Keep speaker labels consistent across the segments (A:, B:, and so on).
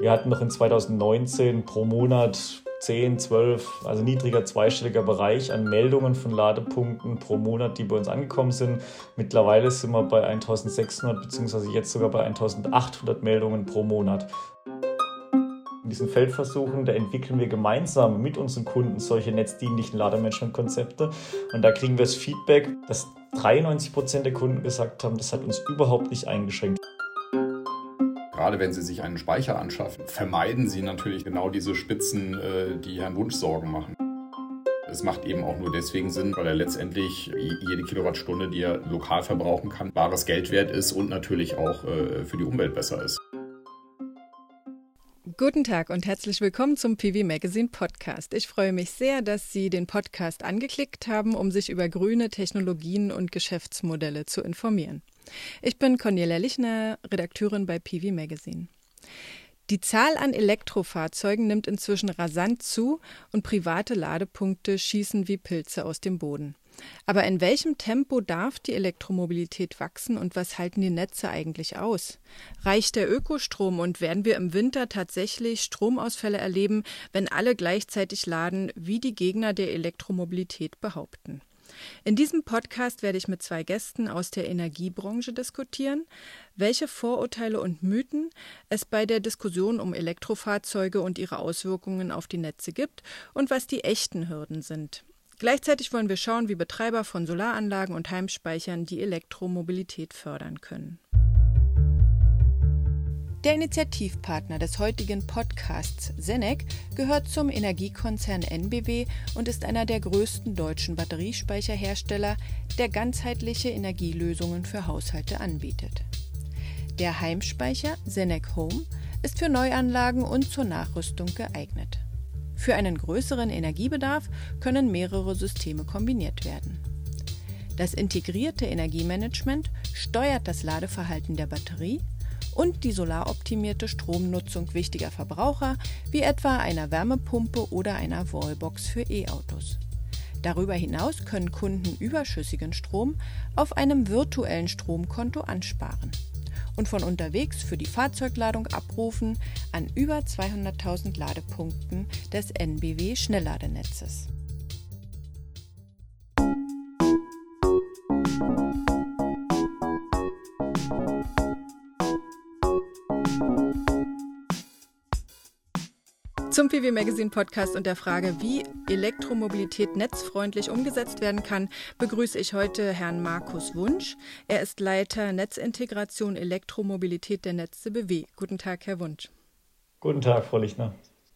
A: Wir hatten noch in 2019 pro Monat 10, 12, also niedriger zweistelliger Bereich an Meldungen von Ladepunkten pro Monat, die bei uns angekommen sind. Mittlerweile sind wir bei 1600 bzw. jetzt sogar bei 1800 Meldungen pro Monat. In diesen Feldversuchen, da entwickeln wir gemeinsam mit unseren Kunden solche netzdienlichen Lademanagement-Konzepte. Und da kriegen wir das Feedback, dass 93 Prozent der Kunden gesagt haben, das hat uns überhaupt nicht eingeschränkt.
B: Gerade wenn Sie sich einen Speicher anschaffen, vermeiden Sie natürlich genau diese Spitzen, äh, die Herrn Wunsch Sorgen machen. Es macht eben auch nur deswegen Sinn, weil er letztendlich jede Kilowattstunde, die er lokal verbrauchen kann, bares Geld wert ist und natürlich auch äh, für die Umwelt besser ist.
C: Guten Tag und herzlich willkommen zum PV Magazine Podcast. Ich freue mich sehr, dass Sie den Podcast angeklickt haben, um sich über grüne Technologien und Geschäftsmodelle zu informieren. Ich bin Cornelia Lichner, Redakteurin bei PV Magazine. Die Zahl an Elektrofahrzeugen nimmt inzwischen rasant zu und private Ladepunkte schießen wie Pilze aus dem Boden. Aber in welchem Tempo darf die Elektromobilität wachsen und was halten die Netze eigentlich aus? Reicht der Ökostrom und werden wir im Winter tatsächlich Stromausfälle erleben, wenn alle gleichzeitig laden, wie die Gegner der Elektromobilität behaupten? In diesem Podcast werde ich mit zwei Gästen aus der Energiebranche diskutieren, welche Vorurteile und Mythen es bei der Diskussion um Elektrofahrzeuge und ihre Auswirkungen auf die Netze gibt und was die echten Hürden sind. Gleichzeitig wollen wir schauen, wie Betreiber von Solaranlagen und Heimspeichern die Elektromobilität fördern können. Der Initiativpartner des heutigen Podcasts Senec gehört zum Energiekonzern NBW und ist einer der größten deutschen Batteriespeicherhersteller, der ganzheitliche Energielösungen für Haushalte anbietet. Der Heimspeicher Senec Home ist für Neuanlagen und zur Nachrüstung geeignet. Für einen größeren Energiebedarf können mehrere Systeme kombiniert werden. Das integrierte Energiemanagement steuert das Ladeverhalten der Batterie und die solaroptimierte Stromnutzung wichtiger Verbraucher wie etwa einer Wärmepumpe oder einer Wallbox für E-Autos. Darüber hinaus können Kunden überschüssigen Strom auf einem virtuellen Stromkonto ansparen und von unterwegs für die Fahrzeugladung abrufen an über 200.000 Ladepunkten des NBW Schnellladenetzes. Zum PW Magazine Podcast und der Frage, wie Elektromobilität netzfreundlich umgesetzt werden kann, begrüße ich heute Herrn Markus Wunsch. Er ist Leiter Netzintegration Elektromobilität der Netze BW. Guten Tag, Herr Wunsch.
A: Guten Tag, Frau Lichtner.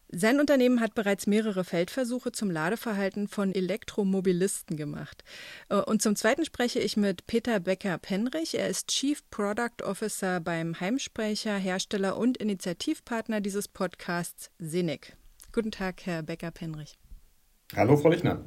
C: Sein Unternehmen hat bereits mehrere Feldversuche zum Ladeverhalten von Elektromobilisten gemacht. Äh, und zum Zweiten spreche ich mit Peter Becker-Penrich. Er ist Chief Product Officer beim Heimsprecher, Hersteller und Initiativpartner dieses Podcasts Senec. Guten Tag, Herr Becker-Penrich.
B: Hallo, Frau Lichner.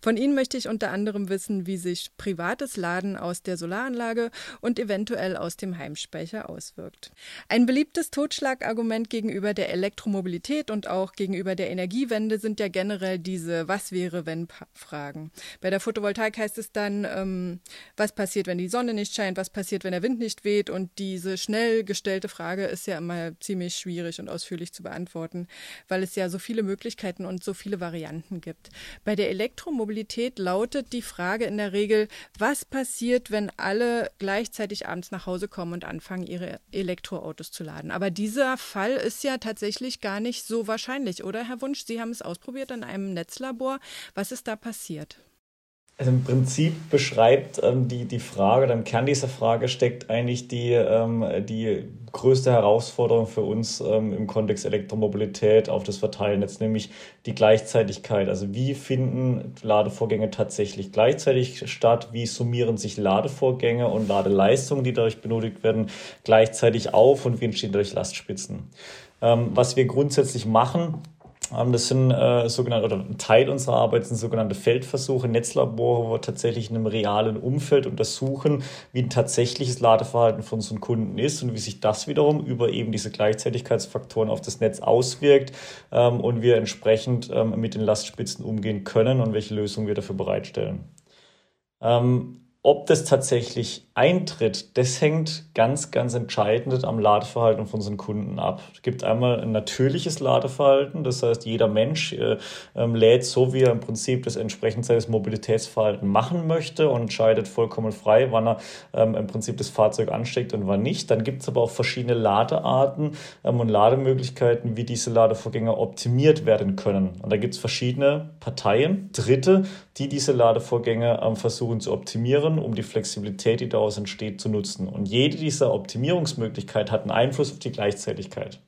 C: Von Ihnen möchte ich unter anderem wissen, wie sich privates Laden aus der Solaranlage und eventuell aus dem Heimspeicher auswirkt. Ein beliebtes Totschlagargument gegenüber der Elektromobilität und auch gegenüber der Energiewende sind ja generell diese Was wäre wenn Fragen. Bei der Photovoltaik heißt es dann, ähm, was passiert, wenn die Sonne nicht scheint, was passiert, wenn der Wind nicht weht und diese schnell gestellte Frage ist ja immer ziemlich schwierig und ausführlich zu beantworten, weil es ja so viele Möglichkeiten und so viele Varianten gibt. Bei der Elektromobilität Mobilität lautet die Frage in der Regel, was passiert, wenn alle gleichzeitig abends nach Hause kommen und anfangen, ihre Elektroautos zu laden. Aber dieser Fall ist ja tatsächlich gar nicht so wahrscheinlich, oder Herr Wunsch? Sie haben es ausprobiert in einem Netzlabor. Was ist da passiert?
A: Also im Prinzip beschreibt ähm, die, die Frage, oder im Kern dieser Frage steckt eigentlich die, ähm, die größte Herausforderung für uns ähm, im Kontext Elektromobilität auf das Verteilnetz, nämlich die Gleichzeitigkeit. Also wie finden Ladevorgänge tatsächlich gleichzeitig statt? Wie summieren sich Ladevorgänge und Ladeleistungen, die dadurch benötigt werden, gleichzeitig auf und wie entstehen dadurch Lastspitzen? Ähm, was wir grundsätzlich machen, das sind äh, sogenannte, oder ein Teil unserer Arbeit sind sogenannte Feldversuche, Netzlabore, wo wir tatsächlich in einem realen Umfeld untersuchen, wie ein tatsächliches Ladeverhalten von unseren Kunden ist und wie sich das wiederum über eben diese Gleichzeitigkeitsfaktoren auf das Netz auswirkt ähm, und wir entsprechend ähm, mit den Lastspitzen umgehen können und welche Lösungen wir dafür bereitstellen. Ähm, ob das tatsächlich eintritt, das hängt ganz, ganz entscheidend am Ladeverhalten von unseren Kunden ab. Es gibt einmal ein natürliches Ladeverhalten, das heißt, jeder Mensch äh, ähm, lädt so, wie er im Prinzip das entsprechend seines Mobilitätsverhalten machen möchte und entscheidet vollkommen frei, wann er ähm, im Prinzip das Fahrzeug ansteckt und wann nicht. Dann gibt es aber auch verschiedene Ladearten ähm, und Lademöglichkeiten, wie diese Ladevorgänge optimiert werden können. Und da gibt es verschiedene Parteien, Dritte, die diese Ladevorgänge ähm, versuchen zu optimieren, um die Flexibilität, die daraus entsteht, zu nutzen. Und jede dieser Optimierungsmöglichkeiten hat einen Einfluss auf die Gleichzeitigkeit.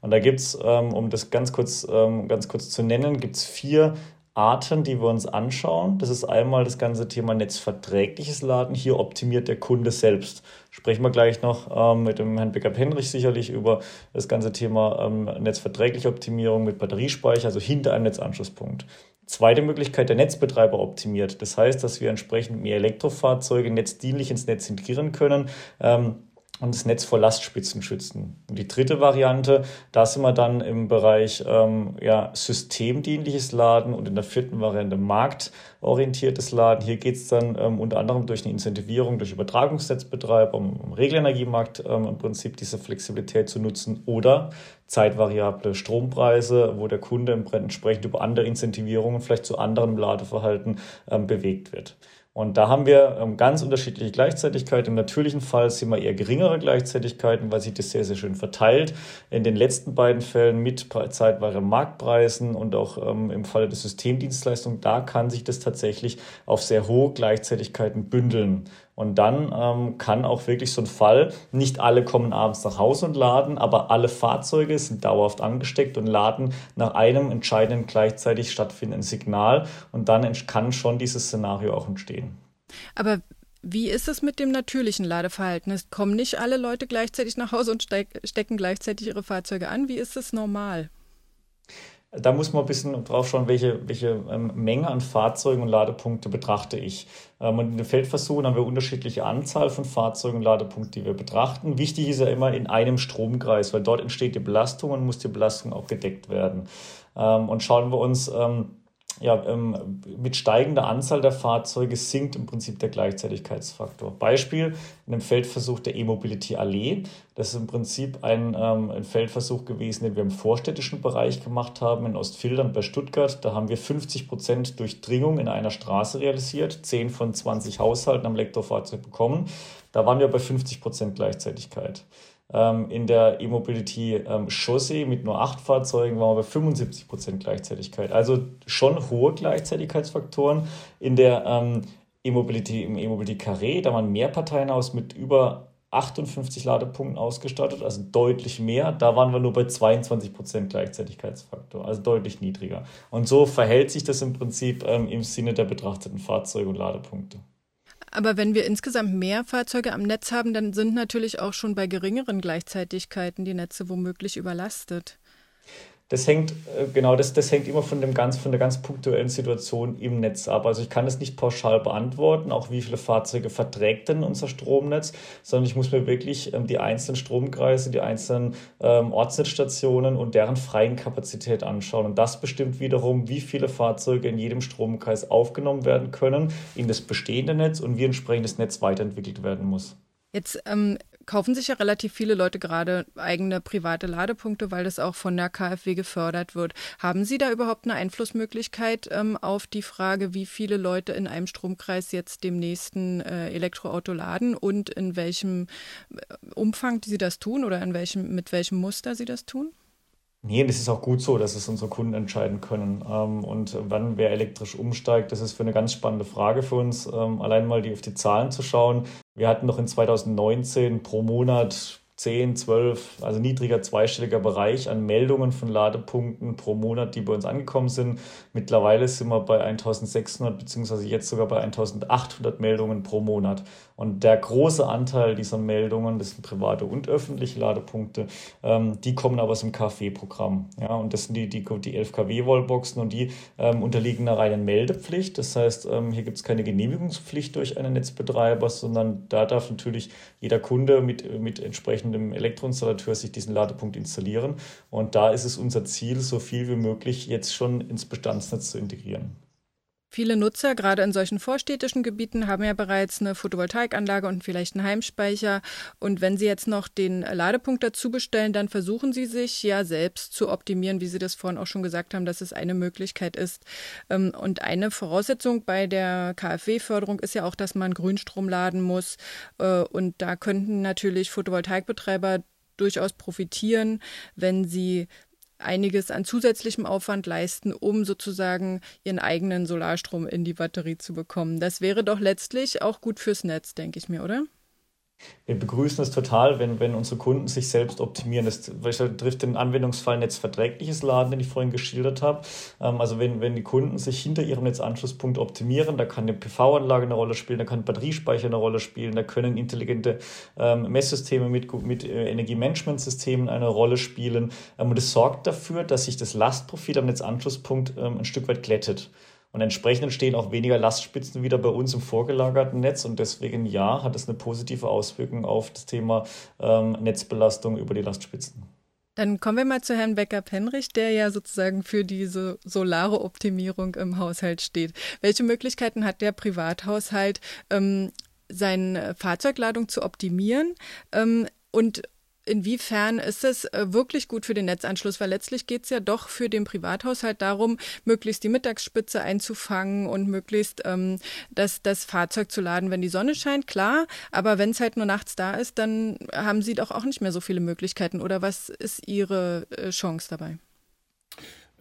A: Und da gibt es, ähm, um das ganz kurz, ähm, ganz kurz zu nennen, gibt es vier Arten, die wir uns anschauen. Das ist einmal das ganze Thema netzverträgliches Laden. Hier optimiert der Kunde selbst. Sprechen wir gleich noch ähm, mit dem Herrn Becker-Penrich sicherlich über das ganze Thema netzverträgliche Optimierung mit Batteriespeicher, also hinter einem Netzanschlusspunkt. Zweite Möglichkeit, der Netzbetreiber optimiert. Das heißt, dass wir entsprechend mehr Elektrofahrzeuge netzdienlich ins Netz integrieren können. Ähm, und das Netz vor Lastspitzen schützen. Und die dritte Variante, da sind wir dann im Bereich ähm, ja, systemdienliches Laden und in der vierten Variante marktorientiertes Laden. Hier geht es dann ähm, unter anderem durch eine Incentivierung durch Übertragungsnetzbetreiber, um, um Regelenergiemarkt ähm, im Prinzip diese Flexibilität zu nutzen oder zeitvariable Strompreise, wo der Kunde entsprechend über andere Incentivierungen vielleicht zu anderem Ladeverhalten ähm, bewegt wird. Und da haben wir ähm, ganz unterschiedliche Gleichzeitigkeiten. Im natürlichen Fall sind wir eher geringere Gleichzeitigkeiten, weil sich das sehr, sehr schön verteilt. In den letzten beiden Fällen mit zeitweise Marktpreisen und auch ähm, im Falle der Systemdienstleistung, da kann sich das tatsächlich auf sehr hohe Gleichzeitigkeiten bündeln. Und dann ähm, kann auch wirklich so ein Fall, nicht alle kommen abends nach Hause und laden, aber alle Fahrzeuge sind dauerhaft angesteckt und laden nach einem entscheidenden gleichzeitig stattfindenden Signal. Und dann kann schon dieses Szenario auch entstehen.
C: Aber wie ist es mit dem natürlichen Ladeverhalten? Es kommen nicht alle Leute gleichzeitig nach Hause und stecken gleichzeitig ihre Fahrzeuge an. Wie ist es normal?
A: Da muss man ein bisschen drauf schauen, welche, welche ähm, Menge an Fahrzeugen und Ladepunkte betrachte ich. Ähm, und in den Feldversuchen haben wir unterschiedliche Anzahl von Fahrzeugen und Ladepunkten, die wir betrachten. Wichtig ist ja immer in einem Stromkreis, weil dort entsteht die Belastung und muss die Belastung auch gedeckt werden. Ähm, und schauen wir uns ähm, ja, ähm, mit steigender Anzahl der Fahrzeuge sinkt im Prinzip der Gleichzeitigkeitsfaktor. Beispiel in dem Feldversuch der E-Mobility Allee. Das ist im Prinzip ein, ähm, ein Feldversuch gewesen, den wir im vorstädtischen Bereich gemacht haben, in Ostfildern bei Stuttgart. Da haben wir 50 Prozent Durchdringung in einer Straße realisiert, 10 von 20 Haushalten am Elektrofahrzeug bekommen. Da waren wir bei 50 Prozent Gleichzeitigkeit. Ähm, in der E-Mobility ähm, Chaussee mit nur acht Fahrzeugen waren wir bei 75 Prozent Gleichzeitigkeit. Also schon hohe Gleichzeitigkeitsfaktoren. In der ähm, E-Mobility, im E-Mobility Carré, da waren mehr Parteien mit über 58 Ladepunkten ausgestattet, also deutlich mehr. Da waren wir nur bei 22 Prozent Gleichzeitigkeitsfaktor, also deutlich niedriger. Und so verhält sich das im Prinzip ähm, im Sinne der betrachteten Fahrzeuge und Ladepunkte.
C: Aber wenn wir insgesamt mehr Fahrzeuge am Netz haben, dann sind natürlich auch schon bei geringeren Gleichzeitigkeiten die Netze womöglich überlastet.
A: Das hängt, äh, genau, das, das hängt immer von, dem ganz, von der ganz punktuellen Situation im Netz ab. Also ich kann es nicht pauschal beantworten, auch wie viele Fahrzeuge verträgt denn unser Stromnetz, sondern ich muss mir wirklich ähm, die einzelnen Stromkreise, die einzelnen ähm, Ortsnetzstationen und deren freien Kapazität anschauen. Und das bestimmt wiederum, wie viele Fahrzeuge in jedem Stromkreis aufgenommen werden können in das bestehende Netz und wie entsprechend das Netz weiterentwickelt werden muss.
C: Jetzt ähm, kaufen sich ja relativ viele Leute gerade eigene private Ladepunkte, weil das auch von der KfW gefördert wird. Haben Sie da überhaupt eine Einflussmöglichkeit ähm, auf die Frage, wie viele Leute in einem Stromkreis jetzt dem nächsten äh, Elektroauto laden und in welchem äh, Umfang Sie das tun oder in welchem, mit welchem Muster Sie das tun?
A: Nee, das ist auch gut so, dass es unsere Kunden entscheiden können. Ähm, und wann wer elektrisch umsteigt, das ist für eine ganz spannende Frage für uns, ähm, allein mal die auf die Zahlen zu schauen. Wir hatten noch in 2019 pro Monat 10, 12, also niedriger zweistelliger Bereich an Meldungen von Ladepunkten pro Monat, die bei uns angekommen sind. Mittlerweile sind wir bei 1600 beziehungsweise jetzt sogar bei 1800 Meldungen pro Monat. Und der große Anteil dieser Meldungen, das sind private und öffentliche Ladepunkte, ähm, die kommen aber aus dem KfW-Programm. Ja, und das sind die, die, die 11 kW-Wallboxen und die ähm, unterliegen einer reinen Meldepflicht. Das heißt, ähm, hier gibt es keine Genehmigungspflicht durch einen Netzbetreiber, sondern da darf natürlich jeder Kunde mit, mit entsprechendem Elektroinstallateur sich diesen Ladepunkt installieren. Und da ist es unser Ziel, so viel wie möglich jetzt schon ins Bestandsnetz zu integrieren.
C: Viele Nutzer, gerade in solchen vorstädtischen Gebieten, haben ja bereits eine Photovoltaikanlage und vielleicht einen Heimspeicher. Und wenn Sie jetzt noch den Ladepunkt dazu bestellen, dann versuchen Sie sich ja selbst zu optimieren, wie Sie das vorhin auch schon gesagt haben, dass es eine Möglichkeit ist. Ähm, und eine Voraussetzung bei der KfW-Förderung ist ja auch, dass man Grünstrom laden muss. Äh, und da könnten natürlich Photovoltaikbetreiber durchaus profitieren, wenn sie einiges an zusätzlichem Aufwand leisten, um sozusagen ihren eigenen Solarstrom in die Batterie zu bekommen. Das wäre doch letztlich auch gut fürs Netz, denke ich mir, oder?
A: Wir begrüßen es total, wenn, wenn unsere Kunden sich selbst optimieren. Das trifft den Anwendungsfall netzverträgliches Laden, den ich vorhin geschildert habe. Ähm, also wenn, wenn die Kunden sich hinter ihrem Netzanschlusspunkt optimieren, da kann eine PV-Anlage eine Rolle spielen, da kann Batteriespeicher eine Rolle spielen, da können intelligente ähm, Messsysteme mit, mit äh, Energiemanagementsystemen eine Rolle spielen. Ähm, und das sorgt dafür, dass sich das Lastprofil am Netzanschlusspunkt ähm, ein Stück weit glättet. Und entsprechend entstehen auch weniger Lastspitzen wieder bei uns im vorgelagerten Netz. Und deswegen, ja, hat es eine positive Auswirkung auf das Thema ähm, Netzbelastung über die Lastspitzen.
C: Dann kommen wir mal zu Herrn Becker-Penrich, der ja sozusagen für diese solare Optimierung im Haushalt steht. Welche Möglichkeiten hat der Privathaushalt, ähm, seine Fahrzeugladung zu optimieren? Ähm, und Inwiefern ist es äh, wirklich gut für den Netzanschluss? Weil letztlich geht es ja doch für den Privathaushalt darum, möglichst die Mittagsspitze einzufangen und möglichst ähm, das, das Fahrzeug zu laden, wenn die Sonne scheint, klar. Aber wenn es halt nur nachts da ist, dann haben Sie doch auch nicht mehr so viele Möglichkeiten. Oder was ist Ihre äh, Chance dabei?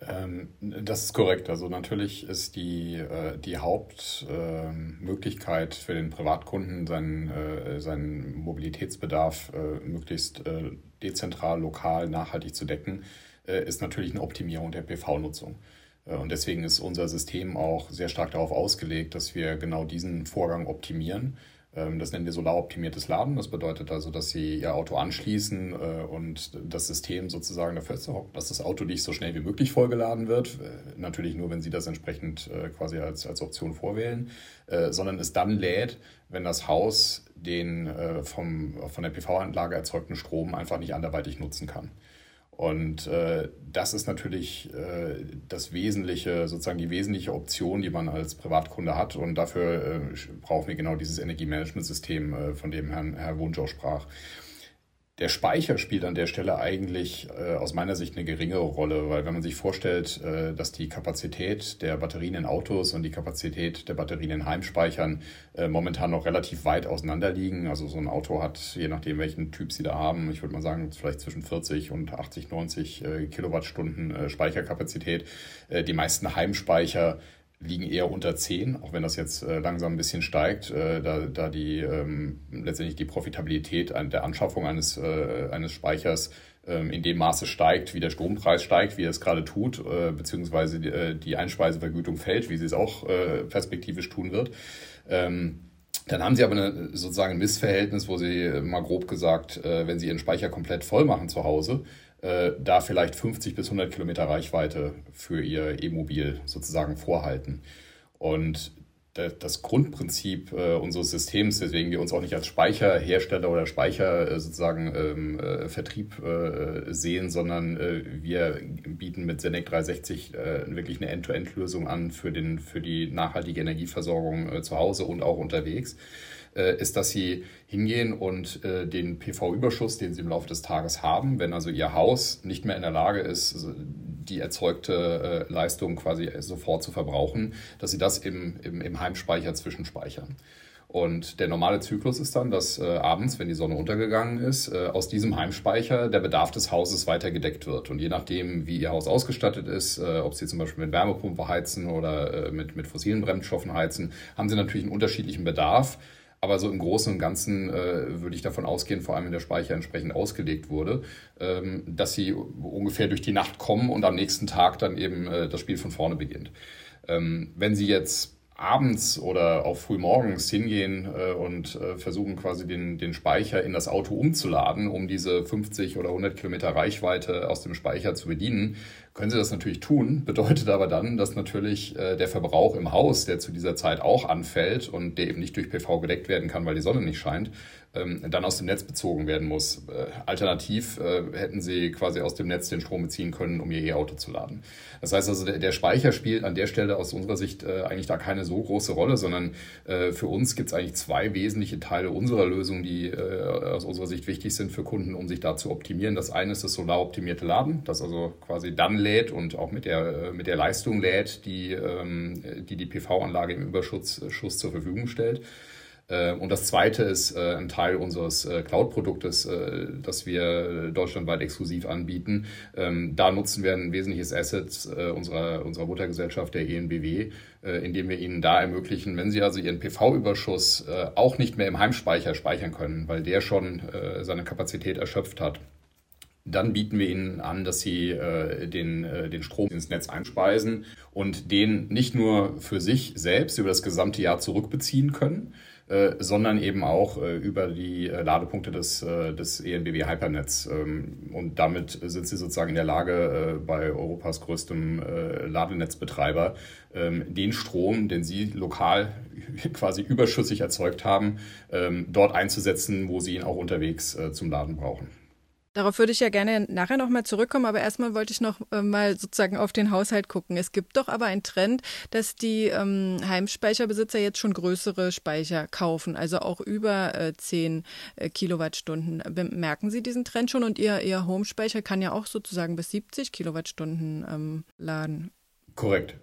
B: Ähm, das ist korrekt. Also natürlich ist die, äh, die Hauptmöglichkeit für den Privatkunden, seinen, äh, seinen Mobilitätsbedarf äh, möglichst dezentral, lokal, nachhaltig zu decken, ist natürlich eine Optimierung der PV-Nutzung. Und deswegen ist unser System auch sehr stark darauf ausgelegt, dass wir genau diesen Vorgang optimieren ähm, das nennen wir solaroptimiertes Laden. Das bedeutet also, dass Sie Ihr Auto anschließen äh, und das System sozusagen dafür sorgt, dass das Auto nicht so schnell wie möglich vollgeladen wird. Äh, natürlich nur, wenn Sie das entsprechend äh, quasi als, als Option vorwählen, sondern es dann lädt, wenn das Haus den vom, von der PV-Anlage erzeugten Strom einfach nicht anderweitig nutzen kann. Und äh, das ist natürlich äh, das Wesentliche, sozusagen die wesentliche Option, die man als Privatkunde hat. Und dafür äh, brauchen wir genau dieses Energiemanagementsystem, äh, von dem Herrn, Herr Wunsch sprach. Der Speicher spielt an der Stelle eigentlich äh, aus meiner Sicht eine geringere Rolle, weil wenn man sich vorstellt, äh, dass die Kapazität der Batterien in Autos und die Kapazität der Batterien in Heimspeichern äh, momentan noch relativ weit auseinander liegen. Also so ein Auto hat, je nachdem welchen Typ Sie da haben, ich würde mal sagen, vielleicht zwischen 40 und 80, 90 äh, Kilowattstunden äh, Speicherkapazität. Äh, die meisten Heimspeicher liegen eher unter 10, auch wenn das jetzt äh, langsam ein bisschen steigt, äh, da, da die ähm, letztendlich die Profitabilität der Anschaffung eines, äh, eines Speichers ähm, in dem Maße steigt, wie der Strompreis steigt, wie er es gerade tut, äh, beziehungsweise die, äh, die Einspeisevergütung fällt, wie sie es auch äh, perspektivisch tun wird. Ähm, dann haben Sie aber eine, sozusagen ein Missverhältnis, wo Sie mal grob gesagt, wenn Sie Ihren Speicher komplett voll machen zu Hause, äh, da vielleicht 50 bis 100 Kilometer Reichweite für ihr E-Mobil sozusagen vorhalten. Und das Grundprinzip äh, unseres Systems, weswegen wir uns auch nicht als Speicherhersteller oder Speicher äh, sozusagen ähm, äh, Vertrieb äh, sehen, sondern äh, wir bieten mit Senec 360 äh, wirklich eine End-to-End-Lösung an für, den, für die nachhaltige Energieversorgung zu Hause und auch unterwegs ist, dass sie hingehen und äh, den PV-Überschuss, den sie im Laufe des Tages haben, wenn also ihr Haus nicht mehr in der Lage ist, die erzeugte äh, Leistung quasi sofort zu verbrauchen, dass sie das im, im, im Heimspeicher zwischenspeichern. Und der normale Zyklus ist dann, dass äh, abends, wenn die Sonne untergegangen ist, äh, aus diesem Heimspeicher der Bedarf des Hauses weiter gedeckt wird. Und je nachdem, wie Ihr Haus ausgestattet ist, äh, ob Sie zum Beispiel mit Wärmepumpe heizen oder äh, mit, mit fossilen Bremsstoffen heizen, haben Sie natürlich einen unterschiedlichen Bedarf. Aber so im Großen und Ganzen äh, würde ich davon ausgehen, vor allem wenn der Speicher entsprechend ausgelegt wurde, ähm, dass sie ungefähr durch die Nacht kommen und am nächsten Tag dann eben äh, das Spiel von vorne beginnt. Ähm, wenn Sie jetzt abends oder auch frühmorgens hingehen äh, und äh, versuchen quasi den, den Speicher in das Auto umzuladen, um diese 50 oder 100 Kilometer Reichweite aus dem Speicher zu bedienen, können sie das natürlich tun, bedeutet aber dann, dass natürlich äh, der Verbrauch im Haus, der zu dieser Zeit auch anfällt und der eben nicht durch PV gedeckt werden kann, weil die Sonne nicht scheint, ähm, dann aus dem Netz bezogen werden muss. Äh, alternativ äh, hätten sie quasi aus dem Netz den Strom beziehen können, um ihr E-Auto zu laden. Das heißt also, der, der, Speicher spielt an der Stelle aus unserer Sicht eigentlich da keine so große Rolle, sondern für uns gibt es eigentlich zwei wesentliche Teile unserer Lösung, die aus unserer Sicht wichtig sind für Kunden, um sich da zu optimieren. Das eine ist das solaroptimierte Laden, das also quasi dann lädt und auch mit der, mit der Leistung lädt, die ähm, die, die PV-Anlage im Überschuss Schuss zur Verfügung stellt. Äh, und das zweite ist äh, ein Teil unseres äh, Cloud-Produktes, das wir deutschlandweit exklusiv anbieten. Ähm, da nutzen wir ein wesentliches Asset unserer, unserer Muttergesellschaft, der ENBW, indem wir Ihnen da ermöglichen, wenn Sie also Ihren PV-Überschuss auch nicht mehr im Heimspeicher speichern können, weil der schon seine Kapazität erschöpft hat, dann bieten wir Ihnen an, dass Sie äh, den, äh, den Strom ins Netz einspeisen und den nicht nur für sich selbst über das gesamte Jahr zurückbeziehen können, äh, sondern eben auch äh, über die äh, Ladepunkte des, des ENBW Hypernetz. Ähm, und damit sind sie sozusagen in der Lage, bei Europas größtem Ladenetzbetreiber ähm, den Strom, den sie lokal quasi überschüssig erzeugt haben, ähm, dort einzusetzen, wo sie ihn auch unterwegs zum Laden brauchen.
C: Darauf würde ich ja gerne nachher nochmal zurückkommen, aber erstmal wollte ich noch äh, mal sozusagen auf den Haushalt gucken. Es gibt doch aber einen Trend, dass die ähm, Heimspeicherbesitzer jetzt schon größere Speicher kaufen, also auch über äh, 10 äh, Kilowattstunden. Merken Sie diesen Trend schon und Ihr, Ihr Homespeicher kann ja auch sozusagen bis 70 Kilowattstunden ähm, laden?
B: Korrekt.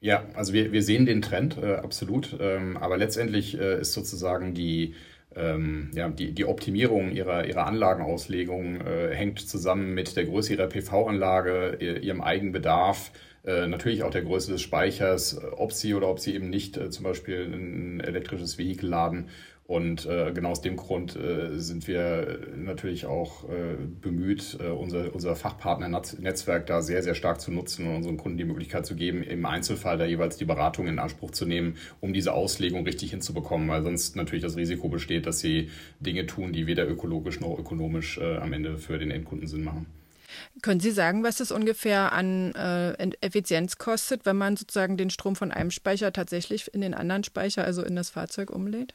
B: Ja, also wir, wir sehen den Trend, äh, absolut. Ähm, aber letztendlich äh, ist sozusagen die ähm, ja, die, die Optimierung ihrer, ihrer Anlagenauslegung äh, hängt zusammen mit der Größe ihrer PV-Anlage, ihrem Eigenbedarf, äh, natürlich auch der Größe des Speichers, ob sie oder ob sie eben nicht äh, zum Beispiel ein elektrisches Vehikel laden und äh, genau aus dem Grund äh, sind wir natürlich auch äh, bemüht, äh, unser, unser Fachpartner-Netzwerk da sehr, sehr stark zu nutzen und unseren Kunden die Möglichkeit zu geben, im Einzelfall da jeweils die Beratung in Anspruch zu nehmen, um diese Auslegung richtig hinzubekommen, weil sonst natürlich das Risiko besteht, dass sie Dinge tun, die weder ökologisch noch ökonomisch äh, am Ende für den Endkunden Sinn machen.
C: Können Sie sagen, was es ungefähr an äh, Effizienz kostet, wenn man sozusagen den Strom von einem Speicher tatsächlich in den anderen Speicher, also in das Fahrzeug umlädt?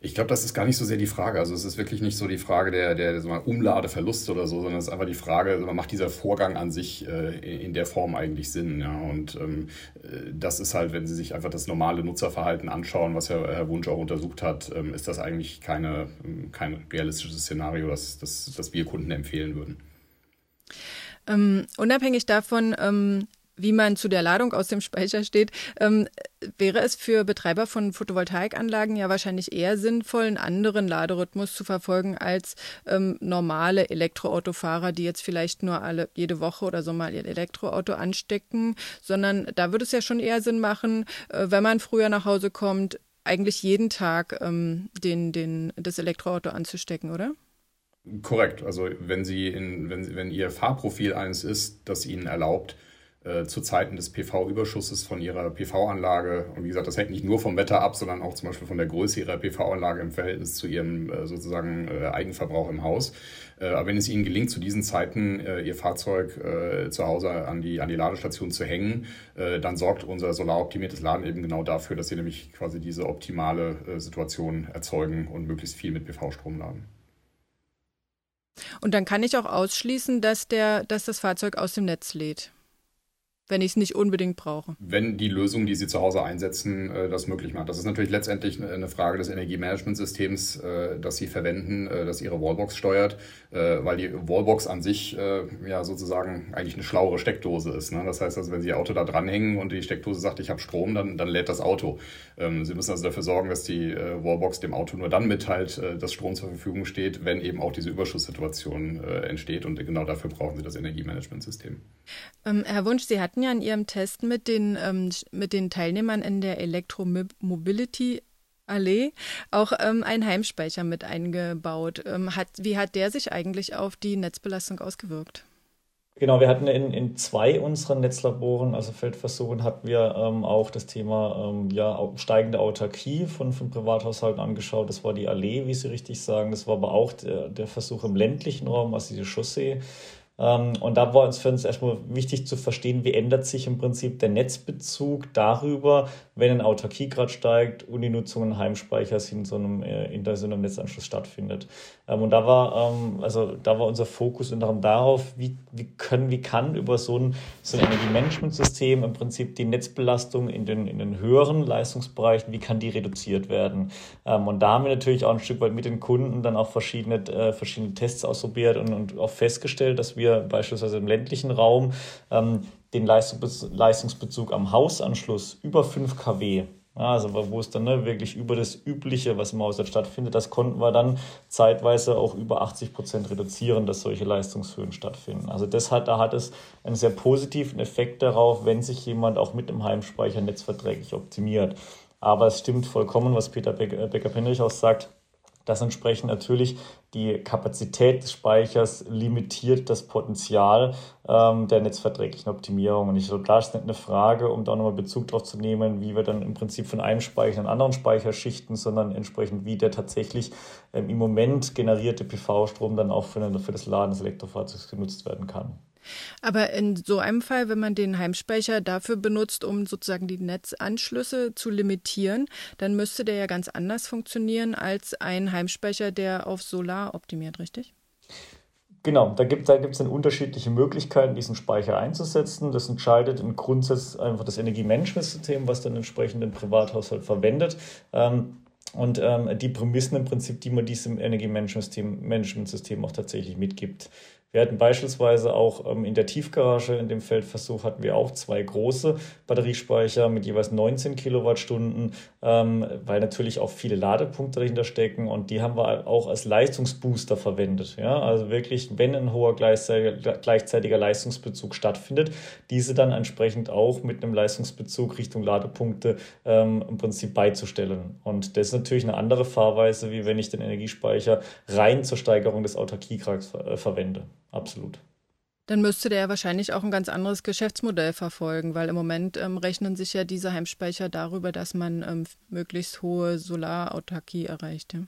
B: Ich glaube, das ist gar nicht so sehr die Frage. Also es ist wirklich nicht so die Frage der, der so Umladeverlust oder so, sondern es ist einfach die Frage, also macht dieser Vorgang an sich äh, in der Form eigentlich Sinn? Ja? Und ähm, äh, das ist halt, wenn Sie sich einfach das normale Nutzerverhalten anschauen, was Herr, Herr Wunsch auch untersucht hat, ähm, ist das eigentlich keine, kein realistisches Szenario, das, das, das wir Kunden empfehlen würden.
C: Ähm, unabhängig davon, ähm, wie man zu der Ladung aus dem Speicher steht, ähm, wäre es für Betreiber von Photovoltaikanlagen ja wahrscheinlich eher sinnvoll, einen anderen Laderhythmus zu verfolgen als ähm, normale Elektroautofahrer, die jetzt vielleicht nur alle jede Woche oder so mal ihr Elektroauto anstecken, sondern da würde es ja schon eher Sinn machen, äh, wenn man früher nach Hause kommt, eigentlich jeden Tag ähm, den, den, das Elektroauto anzustecken, oder?
B: Korrekt. Also wenn Sie in, wenn, wenn Ihr Fahrprofil eines ist, das Ihnen erlaubt, äh, zu Zeiten des PV-Überschusses von ihrer PV-Anlage. Und wie gesagt, das hängt nicht nur vom Wetter ab, sondern auch zum Beispiel von der Größe ihrer PV-Anlage im Verhältnis zu ihrem äh, sozusagen äh, Eigenverbrauch im Haus. Aber wenn es ihnen gelingt, zu diesen Zeiten ihr Fahrzeug zu Hause an die, an die Ladestation zu hängen, dann sorgt unser solaroptimiertes Laden eben genau dafür, dass sie nämlich quasi diese optimale Situation erzeugen und möglichst viel mit PV-Strom laden.
C: Und dann kann ich auch ausschließen, dass, der, dass das Fahrzeug aus dem Netz lädt wenn ich es nicht unbedingt brauche.
B: Wenn die Lösung, die Sie zu Hause einsetzen, äh, das möglich macht. Das ist natürlich letztendlich eine Frage des Energiemanagementsystems, äh, das Sie verwenden, äh, das Ihre Wallbox steuert, weil die Wallbox an sich ja sozusagen eigentlich eine schlauere Steckdose ist. Ne? Das heißt also, wenn Sie Ihr Auto da dranhängen und die Steckdose sagt, ich habe Strom, dann, dann lädt das Auto. Ähm, Sie müssen also dafür sorgen, dass die Wallbox dem Auto nur dann mitteilt, dass Strom zur Verfügung steht, wenn eben auch diese Überschusssituation entsteht. Und genau dafür brauchen Sie das Energiemanagementsystem.
C: Ähm, Herr Wunsch, Sie hatten ja in Ihrem Test mit den, ähm, mit den Teilnehmern in der Elektromobility Allee auch ähm, einen Heimspeicher mit eingebaut. Ähm, hat, wie hat der sich eigentlich auf die Netzbelastung ausgewirkt?
A: Genau, wir hatten in, in zwei unserer Netzlaboren, also Feldversuchen, hatten wir ähm, auch das Thema ähm, ja, steigende Autarkie von, von Privathaushalten angeschaut. Das war die Allee, wie Sie richtig sagen. Das war aber auch der, der Versuch im ländlichen Raum, also die Chaussee und da war uns für uns erstmal wichtig zu verstehen, wie ändert sich im Prinzip der Netzbezug darüber, wenn ein Autarkiegrad steigt und die Nutzung in Heimspeichers in so einem, äh, in so einem Netzanschluss stattfindet. Ähm, und da war, ähm, also da war unser Fokus unter darauf, wie, wie können, wie kann über so ein, so ein Energiemanagementsystem im Prinzip die Netzbelastung in den, in den höheren Leistungsbereichen, wie kann die reduziert werden? Ähm, und da haben wir natürlich auch ein Stück weit mit den Kunden dann auch verschiedene, äh, verschiedene Tests ausprobiert und, und auch festgestellt, dass wir beispielsweise im ländlichen Raum ähm, den Leistungsbezug am Hausanschluss über 5 kW also wo es dann ne, wirklich über das Übliche, was im Haushalt stattfindet, das konnten wir dann zeitweise auch über 80 Prozent reduzieren, dass solche Leistungshöhen stattfinden. Also das hat, da hat es einen sehr positiven Effekt darauf, wenn sich jemand auch mit dem Heimspeicher netzverträglich optimiert. Aber es stimmt vollkommen, was Peter Becker-Penrich auch sagt, dass entsprechend natürlich die Kapazität des Speichers limitiert das Potenzial ähm, der netzverträglichen Optimierung. Und ich glaube, da ist nicht eine Frage, um da nochmal Bezug drauf zu nehmen, wie wir dann im Prinzip von einem Speicher in anderen Speicher schichten, sondern entsprechend, wie der tatsächlich ähm, im Moment generierte PV-Strom dann auch für, für das Laden des Elektrofahrzeugs genutzt werden kann.
C: Aber in so einem Fall, wenn man den Heimspeicher dafür benutzt, um sozusagen die Netzanschlüsse zu limitieren, dann müsste der ja ganz anders funktionieren als ein Heimspeicher, der auf Solar optimiert, richtig?
A: Genau, da gibt es da dann unterschiedliche Möglichkeiten, diesen Speicher einzusetzen. Das entscheidet im Grundsatz einfach das Energiemanagementsystem, was dann entsprechend im Privathaushalt verwendet. Ähm, und ähm, die Prämissen im Prinzip, die man diesem Energiemanagementsystem auch tatsächlich mitgibt. Wir hatten beispielsweise auch ähm, in der Tiefgarage, in dem Feldversuch, hatten wir auch zwei große Batteriespeicher mit jeweils 19 Kilowattstunden, ähm, weil natürlich auch viele Ladepunkte dahinter stecken und die haben wir auch als Leistungsbooster verwendet. Ja? Also wirklich, wenn ein hoher gleichzeitiger, Leistungsbezug stattfindet, diese dann entsprechend auch mit einem Leistungsbezug Richtung Ladepunkte ähm, im Prinzip beizustellen. Und das ist natürlich eine andere Fahrweise, wie wenn ich den Energiespeicher rein zur Steigerung des Autarkiegrads äh, verwende absolut.
C: Dann müsste der ja wahrscheinlich auch ein ganz anderes Geschäftsmodell verfolgen, weil im Moment ähm, rechnen sich ja diese Heimspeicher darüber, dass man ähm, möglichst hohe Solarautarkie erreicht. Ja?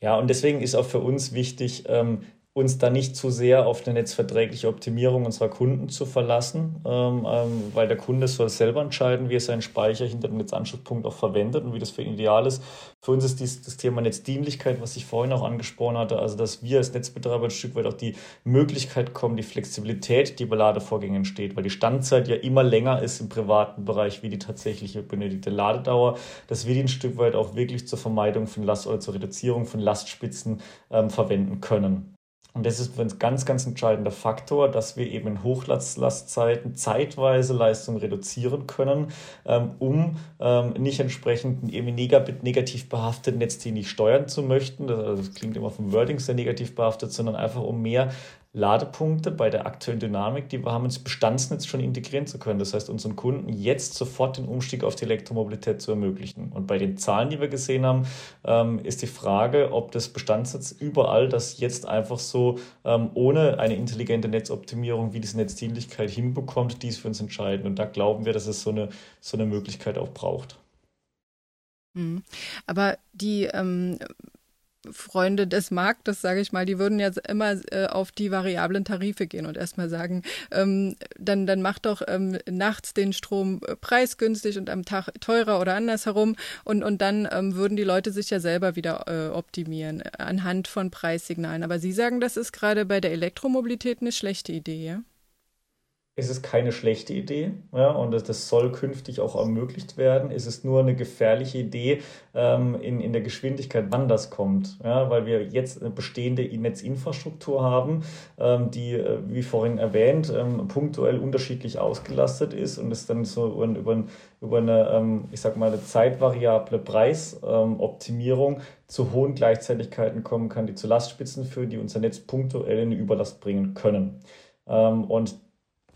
A: ja, und deswegen ist auch für uns wichtig, ähm, uns da nicht zu sehr auf eine netzverträgliche Optimierung unserer Kunden zu verlassen, ähm, ähm, weil der Kunde soll selber entscheiden, wie er seinen Speicher hinter dem Netzanschlusspunkt auch verwendet und wie das für ihn ideal ist. Für uns ist dies, das Thema Netzdienlichkeit, was ich vorhin auch angesprochen hatte, also dass wir als Netzbetreiber ein Stück weit auch die Möglichkeit kommen, die Flexibilität, die bei Ladevorgängen entsteht, weil die Standzeit ja immer länger ist im privaten Bereich wie die tatsächliche benötigte Ladedauer, dass wir die ein Stück weit auch wirklich zur Vermeidung von Last oder zur Reduzierung von Lastspitzen ähm, verwenden können. Und das ist uns ganz, ganz entscheidender Faktor, dass wir eben in Hochlastzeiten zeitweise Leistung reduzieren können, ähm, um ähm, nicht entsprechend eben negativ behafteten Netzdienlich steuern zu möchten. Also das klingt immer vom Wording sehr negativ behaftet, sondern einfach um mehr Ladepunkte bei der aktuellen Dynamik, die wir haben, ins Bestandsnetz schon integrieren zu können. Das heißt, unseren Kunden jetzt sofort den Umstieg auf die Elektromobilität zu ermöglichen. Und bei den Zahlen, die wir gesehen haben, ähm, ist die Frage, ob das Bestandsnetz überall das jetzt einfach so ähm, ohne eine intelligente Netzoptimierung wie diese Netzdienlichkeit hinbekommt, dies für uns entscheidend. Und da glauben wir, dass es so eine, so eine Möglichkeit auch braucht.
C: Mhm. Aber die ähm, Freunde des Marktes, sage ich mal, die würden ja immer äh, auf die variablen Tarife gehen und erstmal sagen, ähm, dann, dann macht doch ähm, nachts den Strom äh, preisgünstig und am Tag teurer oder andersherum und, und dann ähm, würden die Leute sich ja selber wieder äh, optimieren äh, anhand von Preissignalen. Aber Sie sagen, das ist gerade bei der Elektromobilität eine schlechte Idee, ja?
A: Es ist keine schlechte Idee ja, und das, soll künftig auch ermöglicht werden. Es ist nur eine gefährliche Idee ähm, in, in der Geschwindigkeit, wann das kommt. Ja, weil wir jetzt eine bestehende Netzinfrastruktur haben, ähm, die, äh, wie vorhin erwähnt, ähm, punktuell unterschiedlich ausgelastet ist und es dann so über, über eine, ähm, ich sag mal, eine zeitvariable Preisoptimierung ähm, zu hohen Gleichzeitigkeiten kommen kann, die zu Lastspitzen führen, die unser Netz punktuell in eine Überlast bringen können. Ähm, und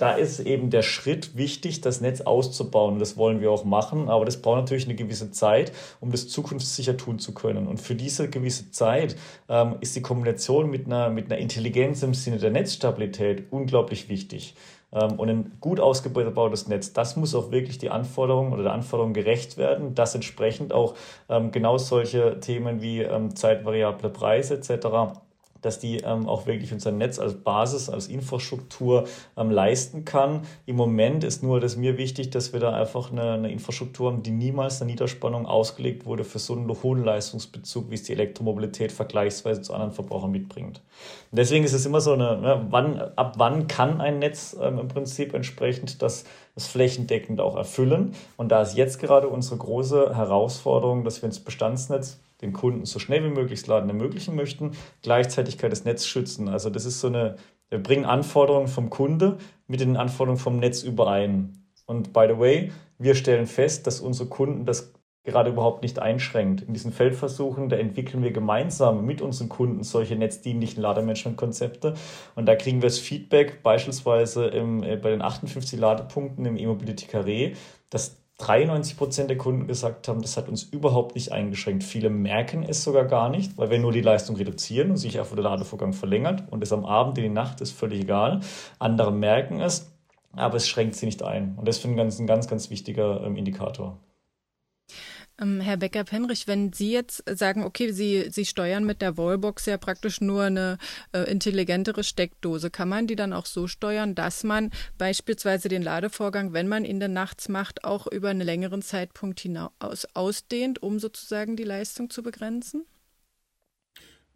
A: da ist eben der Schritt wichtig, das Netz auszubauen. Das wollen wir auch machen, aber das braucht natürlich eine gewisse Zeit, um das zukunftssicher tun zu können. Und für diese gewisse Zeit ähm, ist die Kombination mit einer, mit einer Intelligenz im Sinne der Netzstabilität unglaublich wichtig. Ähm, und ein gut ausgebautes Netz, das muss auch wirklich die Anforderungen oder der Anforderung gerecht werden, dass entsprechend auch ähm, genau solche Themen wie ähm, zeitvariable Preise etc dass die ähm, auch wirklich unser Netz als Basis, als Infrastruktur ähm, leisten kann. Im Moment ist nur das mir wichtig, dass wir da einfach eine, eine Infrastruktur haben, die niemals eine Niederspannung ausgelegt wurde für so einen hohen Leistungsbezug, wie es die Elektromobilität vergleichsweise zu anderen Verbrauchern mitbringt. Und deswegen ist es immer so eine, ne, wann, ab wann kann ein Netz ähm, im Prinzip entsprechend das, das flächendeckend auch erfüllen. Und da ist jetzt gerade unsere große Herausforderung, dass wir ins Bestandsnetz den Kunden so schnell wie möglich das Laden ermöglichen möchten, gleichzeitig das Netz schützen. Also das ist so eine, wir bringen Anforderungen vom Kunde mit den Anforderungen vom Netz überein. Und by the way, wir stellen fest, dass unsere Kunden das gerade überhaupt nicht einschränkt. In diesen Feldversuchen, da entwickeln wir gemeinsam mit unseren Kunden solche netzdienlichen Lademanagementkonzepte. Und da kriegen wir das Feedback beispielsweise im, äh, bei den 58 Ladepunkten im E-Mobility Carré, dass 93 Prozent der Kunden gesagt haben, das hat uns überhaupt nicht eingeschränkt. Viele merken es sogar gar nicht, weil wir nur die Leistung reduzieren und sich einfach der Ladevorgang verlängert und es am Abend in die Nacht ist völlig egal. Andere merken es, aber es schränkt sie nicht ein. Und das finde ich ein ganz, ganz wichtiger ähm, Indikator.
C: Ähm, Herr Becker-Penrich, wenn Sie jetzt sagen, okay, Sie, Sie steuern mit der Wallbox ja praktisch nur eine äh, intelligentere Steckdose, kann man die dann auch so steuern, dass man beispielsweise den Ladevorgang, wenn man ihn dann nachts macht, auch über einen längeren Zeitpunkt hinaus ausdehnt, um sozusagen die Leistung zu begrenzen?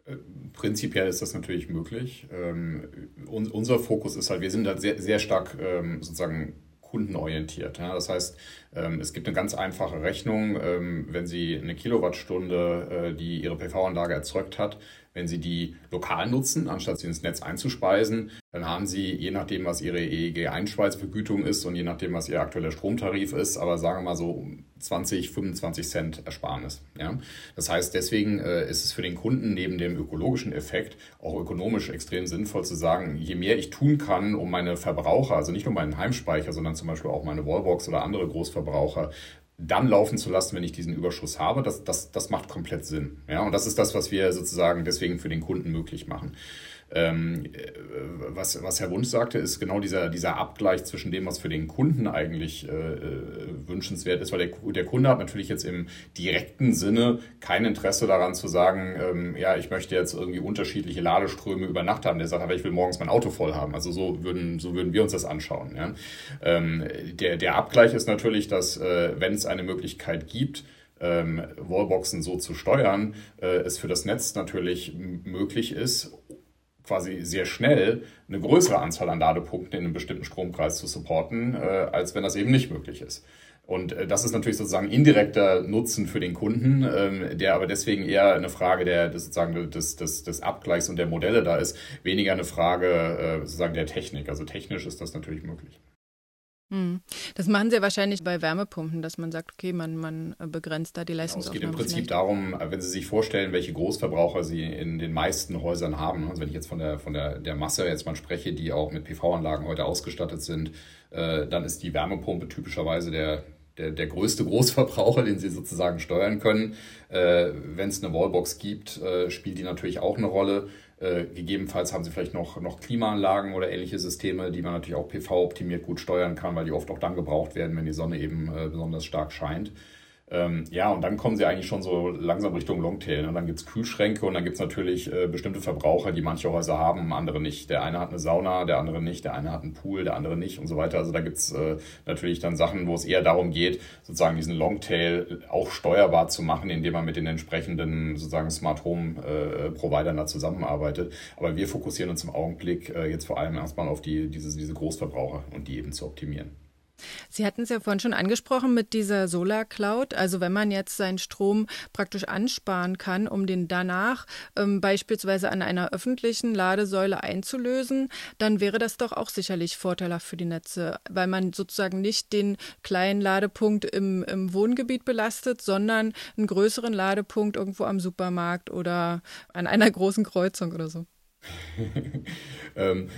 B: Äh, prinzipiell ist das natürlich möglich. Ähm, unser Fokus ist halt, wir sind halt sehr, sehr stark ähm, sozusagen kundenorientiert. Ja? Das heißt, ähm, es gibt eine ganz einfache Rechnung, ähm, wenn Sie eine Kilowattstunde, äh, die Ihre PV-Anlage erzeugt hat, wenn Sie die lokal nutzen, anstatt sie ins Netz einzuspeisen, dann haben Sie, je nachdem, was Ihre EEG-Einspeisevergütung ist und je nachdem, was Ihr aktueller Stromtarif ist, aber sagen wir mal so 20, 25 Cent Ersparnis. Ja? Das heißt, deswegen äh, ist es für den Kunden neben dem ökologischen Effekt auch ökonomisch extrem sinnvoll zu sagen, je mehr ich tun kann, um meine Verbraucher, also nicht nur meinen Heimspeicher, sondern zum Beispiel auch meine Wallbox oder andere Großverbraucher dann laufen zu lassen, wenn ich diesen Überschuss habe, das, das, das macht komplett Sinn. Ja, und das ist das, was wir sozusagen deswegen für den Kunden möglich machen. Ähm, äh, was, was Herr Wunsch sagte, ist genau dieser, dieser Abgleich zwischen dem, was für den Kunden eigentlich äh, äh, wünschenswert ist, weil der, der Kunde hat natürlich jetzt im direkten Sinne kein Interesse daran zu sagen, ähm, ja, ich möchte jetzt irgendwie unterschiedliche Ladeströme über Nacht haben. Der sagt aber, ich will morgens mein Auto voll haben. Also so würden, so würden wir uns das anschauen. Ja? Ähm, der, der Abgleich ist natürlich, dass äh, wenn es eine Möglichkeit gibt, ähm, Wallboxen so zu steuern, äh, es für das Netz natürlich möglich ist, quasi sehr schnell eine größere Anzahl an Ladepunkten in einem bestimmten Stromkreis zu supporten, äh, als wenn das eben nicht möglich ist. Und äh, das ist natürlich sozusagen indirekter Nutzen für den Kunden, ähm, der aber deswegen eher eine Frage der, des, sozusagen des, des, des Abgleichs und der Modelle da ist, weniger eine Frage äh, sozusagen der Technik. Also technisch ist das natürlich möglich.
C: Hm. Das machen Sie ja wahrscheinlich bei Wärmepumpen, dass man sagt, okay, man, man begrenzt da die Leistungsaufnahme.
B: Genau, es geht im Prinzip darum, wenn Sie sich vorstellen, welche Großverbraucher Sie in den meisten Häusern haben. Also wenn ich jetzt von der, von der, der Masse jetzt mal spreche, die auch mit PV-Anlagen heute ausgestattet sind, äh, dann ist die Wärmepumpe typischerweise der, der, der größte Großverbraucher, den Sie sozusagen steuern können. Äh, wenn es eine Wallbox gibt, äh, spielt die natürlich auch eine Rolle. Äh, gegebenenfalls haben sie vielleicht noch, noch Klimaanlagen oder ähnliche Systeme, die man natürlich auch PV-optimiert gut steuern kann, weil die oft auch dann gebraucht werden, wenn die Sonne eben äh, besonders stark scheint. Ähm, ja, und dann kommen sie eigentlich schon so langsam Richtung Longtail. Und dann gibt es Kühlschränke und dann gibt es natürlich äh, bestimmte Verbraucher, die manche Häuser haben, andere nicht. Der eine hat eine Sauna, der andere nicht, der eine hat einen Pool, der andere nicht und so weiter. Also da gibt es äh, natürlich dann Sachen, wo es eher darum geht, sozusagen diesen Longtail auch steuerbar zu machen, indem man mit den entsprechenden sozusagen Smart Home äh, Providern da zusammenarbeitet. Aber wir fokussieren uns im Augenblick äh, jetzt vor allem erstmal auf die, diese, diese Großverbraucher und die eben zu optimieren.
C: Sie hatten es ja vorhin schon angesprochen mit dieser Solar Cloud. Also wenn man jetzt seinen Strom praktisch ansparen kann, um den danach ähm, beispielsweise an einer öffentlichen Ladesäule einzulösen, dann wäre das doch auch sicherlich vorteilhaft für die Netze, weil man sozusagen nicht den kleinen Ladepunkt im, im Wohngebiet belastet, sondern einen größeren Ladepunkt irgendwo am Supermarkt oder an einer großen Kreuzung oder so.
B: ähm,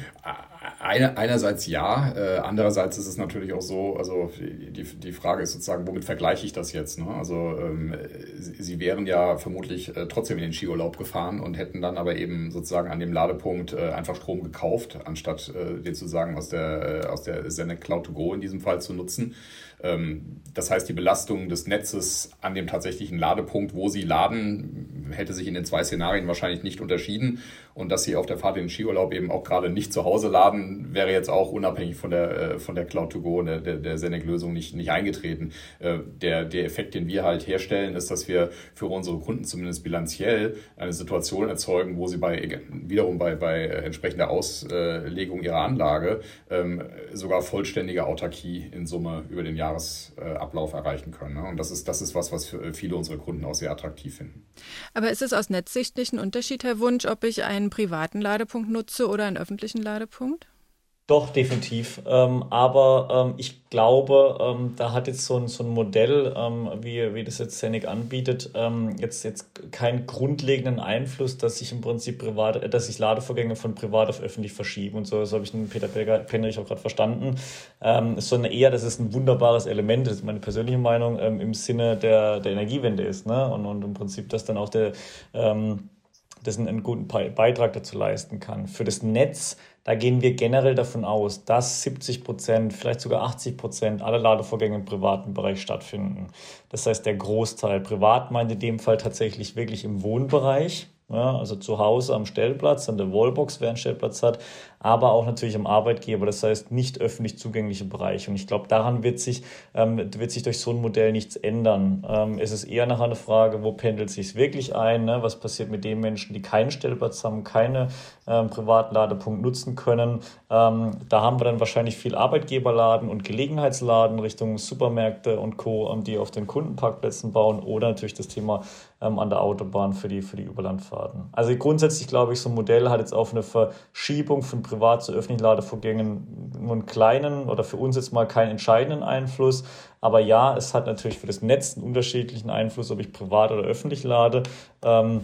B: Eine, einerseits ja, äh, andererseits ist es natürlich auch so, also die, die Frage ist sozusagen, womit vergleiche ich das jetzt? Ne? Also ähm, sie, sie, wären ja vermutlich äh, trotzdem in den Skiurlaub gefahren und hätten dann aber eben sozusagen an dem Ladepunkt äh, einfach Strom gekauft, anstatt äh, den sozusagen aus der, äh, aus der Senec Cloud to Go in diesem Fall zu nutzen. Ähm, das heißt, die Belastung des Netzes an dem tatsächlichen Ladepunkt, wo sie laden, hätte sich in den zwei Szenarien wahrscheinlich nicht unterschieden. Und dass sie auf der Fahrt in den Skiurlaub eben auch gerade nicht zu Hause laden, wäre jetzt auch unabhängig von der, äh, von der Cloud-to-Go, der, der, der Senec-Lösung nicht, nicht eingetreten. Äh, der, der Effekt, den wir halt herstellen, ist, dass wir für unsere Kunden zumindest bilanziell eine Situation erzeugen, wo sie bei, wiederum bei, bei entsprechender Auslegung ihrer Anlage ähm, sogar vollständige Autarkie in Summe über den Jahresablauf erreichen können. Ne? Und das ist, das ist was, was für viele unserer Kunden auch sehr attraktiv finden.
C: Aber ist es aus Netzsicht nicht ein Unterschied, Herr Wunsch, ob ich einen privaten Ladepunkt nutze oder einen öffentlichen Ladepunkt?
A: Doch, definitiv. Ähm, aber ähm, ich glaube, ähm, da hat jetzt so ein, so ein Modell, ähm, wie, wie das jetzt Scenic anbietet, ähm, jetzt, jetzt keinen grundlegenden Einfluss, dass sich im Prinzip privat, äh, dass sich Ladevorgänge von privat auf öffentlich verschieben und so. Das habe ich den Peter Penrich auch gerade verstanden. Ähm, sondern eher, dass es ein wunderbares Element, das ist meine persönliche Meinung, im Sinne der, der Energiewende ist. Ne? Und, und im Prinzip, dass dann auch der das einen guten Beitrag dazu leisten kann. Für das Netz, da gehen wir generell davon aus, dass 70 Prozent, vielleicht sogar 80 Prozent aller Ladevorgänge im privaten Bereich stattfinden. Das heißt, der Großteil privat meint in dem Fall tatsächlich wirklich im Wohnbereich. Ja, also zu Hause am Stellplatz, an der Wallbox, wer einen Stellplatz hat, aber auch natürlich am Arbeitgeber, das heißt nicht öffentlich zugängliche Bereiche. Und ich glaube, daran wird sich, ähm, wird sich durch so ein Modell nichts ändern. Ähm, es ist eher nachher eine Frage, wo pendelt sich wirklich ein, ne? was passiert mit den Menschen, die keinen Stellplatz haben, keine ähm, Privatladepunkt nutzen können. Ähm, da haben wir dann wahrscheinlich viel Arbeitgeberladen und Gelegenheitsladen Richtung Supermärkte und Co., ähm, die auf den Kundenparkplätzen bauen oder natürlich das Thema ähm, an der Autobahn für die, für die Überlandfahrten. Also grundsätzlich glaube ich, so ein Modell hat jetzt auf eine Verschiebung von privat zu öffentlichen Ladevorgängen nur einen kleinen oder für uns jetzt mal keinen entscheidenden Einfluss. Aber ja, es hat natürlich für das Netz einen unterschiedlichen Einfluss, ob ich privat oder öffentlich lade. Ähm,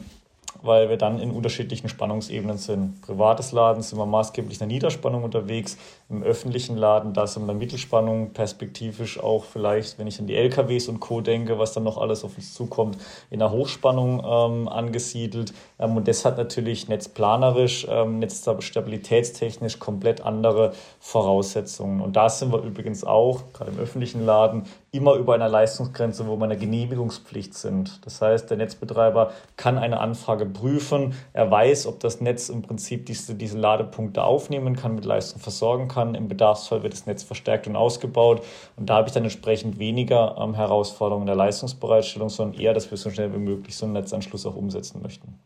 A: weil wir dann in unterschiedlichen Spannungsebenen sind. Privates Laden sind wir maßgeblich in der Niederspannung unterwegs, im öffentlichen Laden, da sind wir Mittelspannung, perspektivisch auch vielleicht, wenn ich an die LKWs und Co. denke, was dann noch alles auf uns zukommt, in der Hochspannung ähm, angesiedelt. Ähm, und das hat natürlich netzplanerisch, ähm, netzstabilitätstechnisch komplett andere Voraussetzungen. Und da sind wir übrigens auch, gerade im öffentlichen Laden, immer über einer Leistungsgrenze, wo wir eine Genehmigungspflicht sind. Das heißt, der Netzbetreiber kann eine Anfrage prüfen. Er weiß, ob das Netz im Prinzip diese, diese Ladepunkte aufnehmen kann, mit Leistung versorgen kann. Im Bedarfsfall wird das Netz verstärkt und ausgebaut. Und da habe ich dann entsprechend weniger ähm, Herausforderungen in der Leistungsbereitstellung, sondern eher, dass wir so schnell wie möglich so einen Netzanschluss auch umsetzen möchten.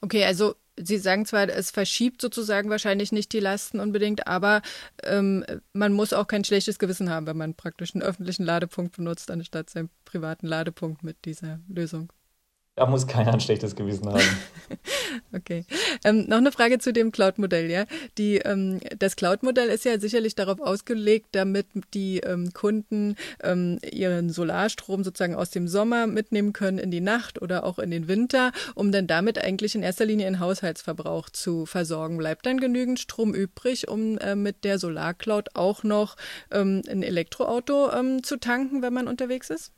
C: Okay, also Sie sagen zwar, es verschiebt sozusagen wahrscheinlich nicht die Lasten unbedingt, aber ähm, man muss auch kein schlechtes Gewissen haben, wenn man praktisch einen öffentlichen Ladepunkt benutzt, anstatt seinen privaten Ladepunkt mit dieser Lösung.
A: Da muss keiner ein schlechtes Gewissen haben.
C: okay. Ähm, noch eine Frage zu dem Cloud-Modell, ja. Ähm, das Cloud-Modell ist ja sicherlich darauf ausgelegt, damit die ähm, Kunden ähm, ihren Solarstrom sozusagen aus dem Sommer mitnehmen können in die Nacht oder auch in den Winter, um dann damit eigentlich in erster Linie ihren Haushaltsverbrauch zu versorgen. Bleibt dann genügend Strom übrig, um äh, mit der Solarcloud auch noch ähm, ein Elektroauto ähm, zu tanken, wenn man unterwegs ist?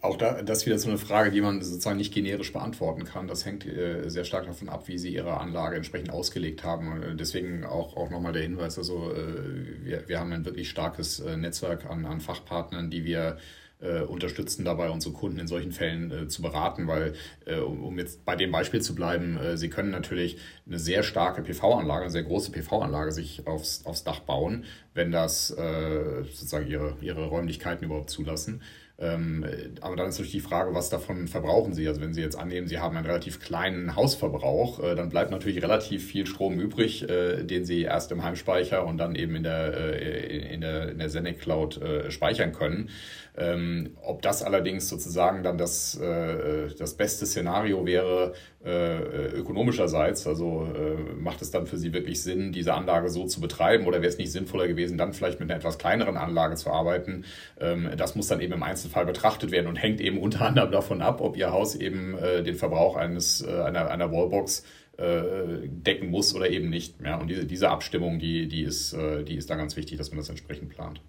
B: Auch da, das ist wieder so eine Frage, die man sozusagen nicht generisch beantworten kann. Das hängt äh, sehr stark davon ab, wie Sie Ihre Anlage entsprechend ausgelegt haben. Äh, deswegen auch, auch nochmal der Hinweis, also äh, wir, wir haben ein wirklich starkes äh, Netzwerk an, an Fachpartnern, die wir äh, unterstützen dabei, unsere Kunden in solchen Fällen äh, zu beraten, weil, äh, um jetzt bei dem Beispiel zu bleiben, äh, sie können natürlich eine sehr starke PV-Anlage, eine sehr große PV-Anlage sich aufs, aufs Dach bauen, wenn das äh, sozusagen ihre, ihre Räumlichkeiten überhaupt zulassen. Ähm, aber dann ist natürlich die Frage, was davon verbrauchen Sie? Also wenn Sie jetzt annehmen, Sie haben einen relativ kleinen Hausverbrauch, äh, dann bleibt natürlich relativ viel Strom übrig, äh, den Sie erst im Heimspeicher und dann eben in der, äh, in der, in der Senec Cloud äh, speichern können. Ähm, ob das allerdings sozusagen dann das, äh, das beste Szenario wäre, äh, ökonomischerseits, also äh, macht es dann für Sie wirklich Sinn, diese Anlage so zu betreiben oder wäre es nicht sinnvoller gewesen, dann vielleicht mit einer etwas kleineren Anlage zu arbeiten? Ähm, das muss dann eben im Einzelfall betrachtet werden und hängt eben unter anderem davon ab, ob Ihr Haus eben äh, den Verbrauch eines, äh, einer, einer Wallbox decken muss oder eben nicht. Ja, und diese, diese Abstimmung, die, die, ist, die ist da ganz wichtig, dass man das entsprechend plant.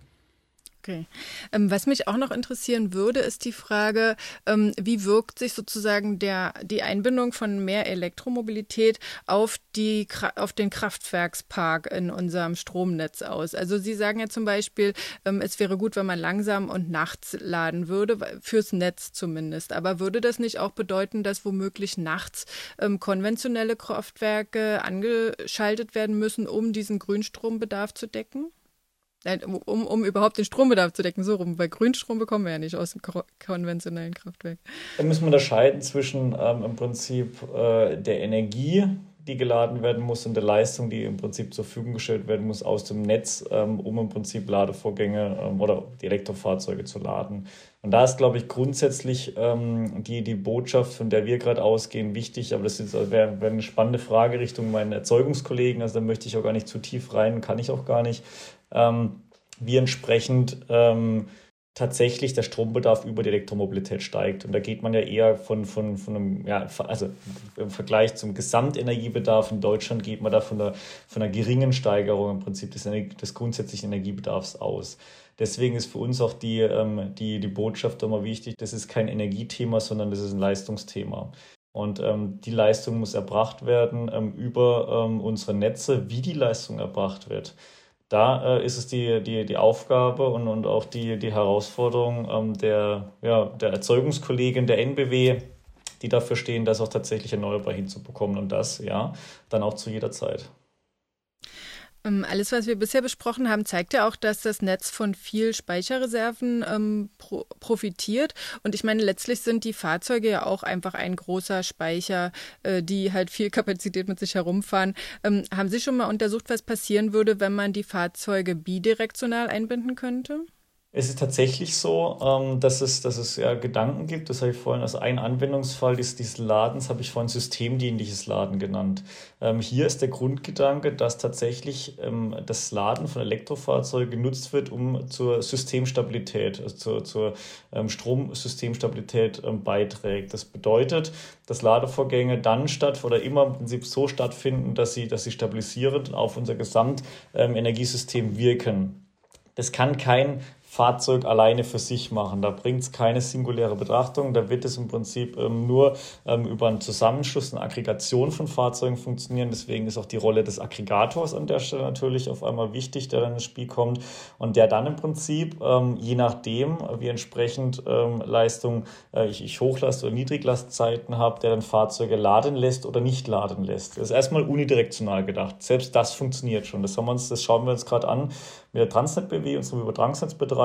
C: Okay. Ähm, was mich auch noch interessieren würde, ist die Frage, ähm, wie wirkt sich sozusagen der, die Einbindung von mehr Elektromobilität auf, die, auf den Kraftwerkspark in unserem Stromnetz aus? Also Sie sagen ja zum Beispiel, ähm, es wäre gut, wenn man langsam und nachts laden würde, fürs Netz zumindest. Aber würde das nicht auch bedeuten, dass womöglich nachts konventionelle Kraftwerke angeschaltet werden müssen, um diesen Grünstrombedarf zu decken? Um, um überhaupt den Strombedarf zu decken, so rum, weil Grünstrom bekommen wir ja nicht aus dem konventionellen Kraftwerk.
A: Da müssen wir unterscheiden zwischen ähm, im Prinzip äh, der Energie, die geladen werden muss, und der Leistung, die im Prinzip zur Verfügung gestellt werden muss aus dem Netz, ähm, um im Prinzip Ladevorgänge ähm, oder die Elektrofahrzeuge zu laden. Und da ist, glaube ich, grundsätzlich ähm, die, die Botschaft, von der wir gerade ausgehen, wichtig. Aber das wäre wär eine spannende Frage Richtung meinen Erzeugungskollegen. Also da möchte ich auch gar nicht zu tief rein, kann ich auch gar nicht wie entsprechend tatsächlich der Strombedarf über die Elektromobilität steigt. Und da geht man ja eher von, von, von einem, ja, also im Vergleich zum Gesamtenergiebedarf in Deutschland geht man da von einer, von einer geringen Steigerung im Prinzip des, des grundsätzlichen Energiebedarfs aus. Deswegen ist für uns auch die, ähm, die, die Botschaft immer wichtig, das ist kein Energiethema, sondern das ist ein Leistungsthema. Und ähm, die Leistung muss erbracht werden ähm, über ähm, unsere Netze, wie die Leistung erbracht wird da äh, ist es die, die, die Aufgabe und, und auch die, die Herausforderung ähm, der, ja, der Erzeugungskollegin der NBW, die dafür stehen, das auch tatsächlich erneuerbar hinzubekommen und das, ja, dann auch zu jeder Zeit.
C: Ähm, alles, was wir bisher besprochen haben, zeigt ja auch, dass das Netz von viel Speicherreserven ähm, pro profitiert. Und ich meine, letztlich sind die Fahrzeuge ja auch einfach ein großer Speicher, äh, die halt viel Kapazität mit sich herumfahren. Ähm, haben Sie schon mal untersucht, was passieren würde, wenn man die Fahrzeuge bidirektional einbinden könnte?
A: Es ist tatsächlich so, ähm, dass, es, dass es ja Gedanken gibt. Das habe ich vorhin als ein Anwendungsfall dieses, Ladens, habe ich vorhin systemdienliches Laden genannt. Ähm, hier ist der Grundgedanke, dass tatsächlich ähm, das Laden von Elektrofahrzeugen genutzt wird, um zur Systemstabilität, also zur, zur Stromsystemstabilität beiträgt. Das bedeutet, dass Ladevorgänge dann statt oder immer im Prinzip so stattfinden, dass sie, dass sie stabilisierend auf unser Gesamtenergiesystem wirken. Das kann kein Fahrzeug alleine für sich machen. Da bringt es keine singuläre Betrachtung. Da wird es im Prinzip ähm, nur ähm, über einen Zusammenschluss, eine Aggregation von Fahrzeugen funktionieren. Deswegen ist auch die Rolle des Aggregators an der Stelle natürlich auf einmal wichtig, der dann ins Spiel kommt und der dann im Prinzip, ähm, je nachdem, wie entsprechend ähm, Leistung äh, ich, ich Hochlast- oder Niedriglastzeiten habe, der dann Fahrzeuge laden lässt oder nicht laden lässt. Das ist erstmal unidirektional gedacht. Selbst das funktioniert schon. Das, haben wir uns, das schauen wir uns gerade an mit der Transnet BW, unserem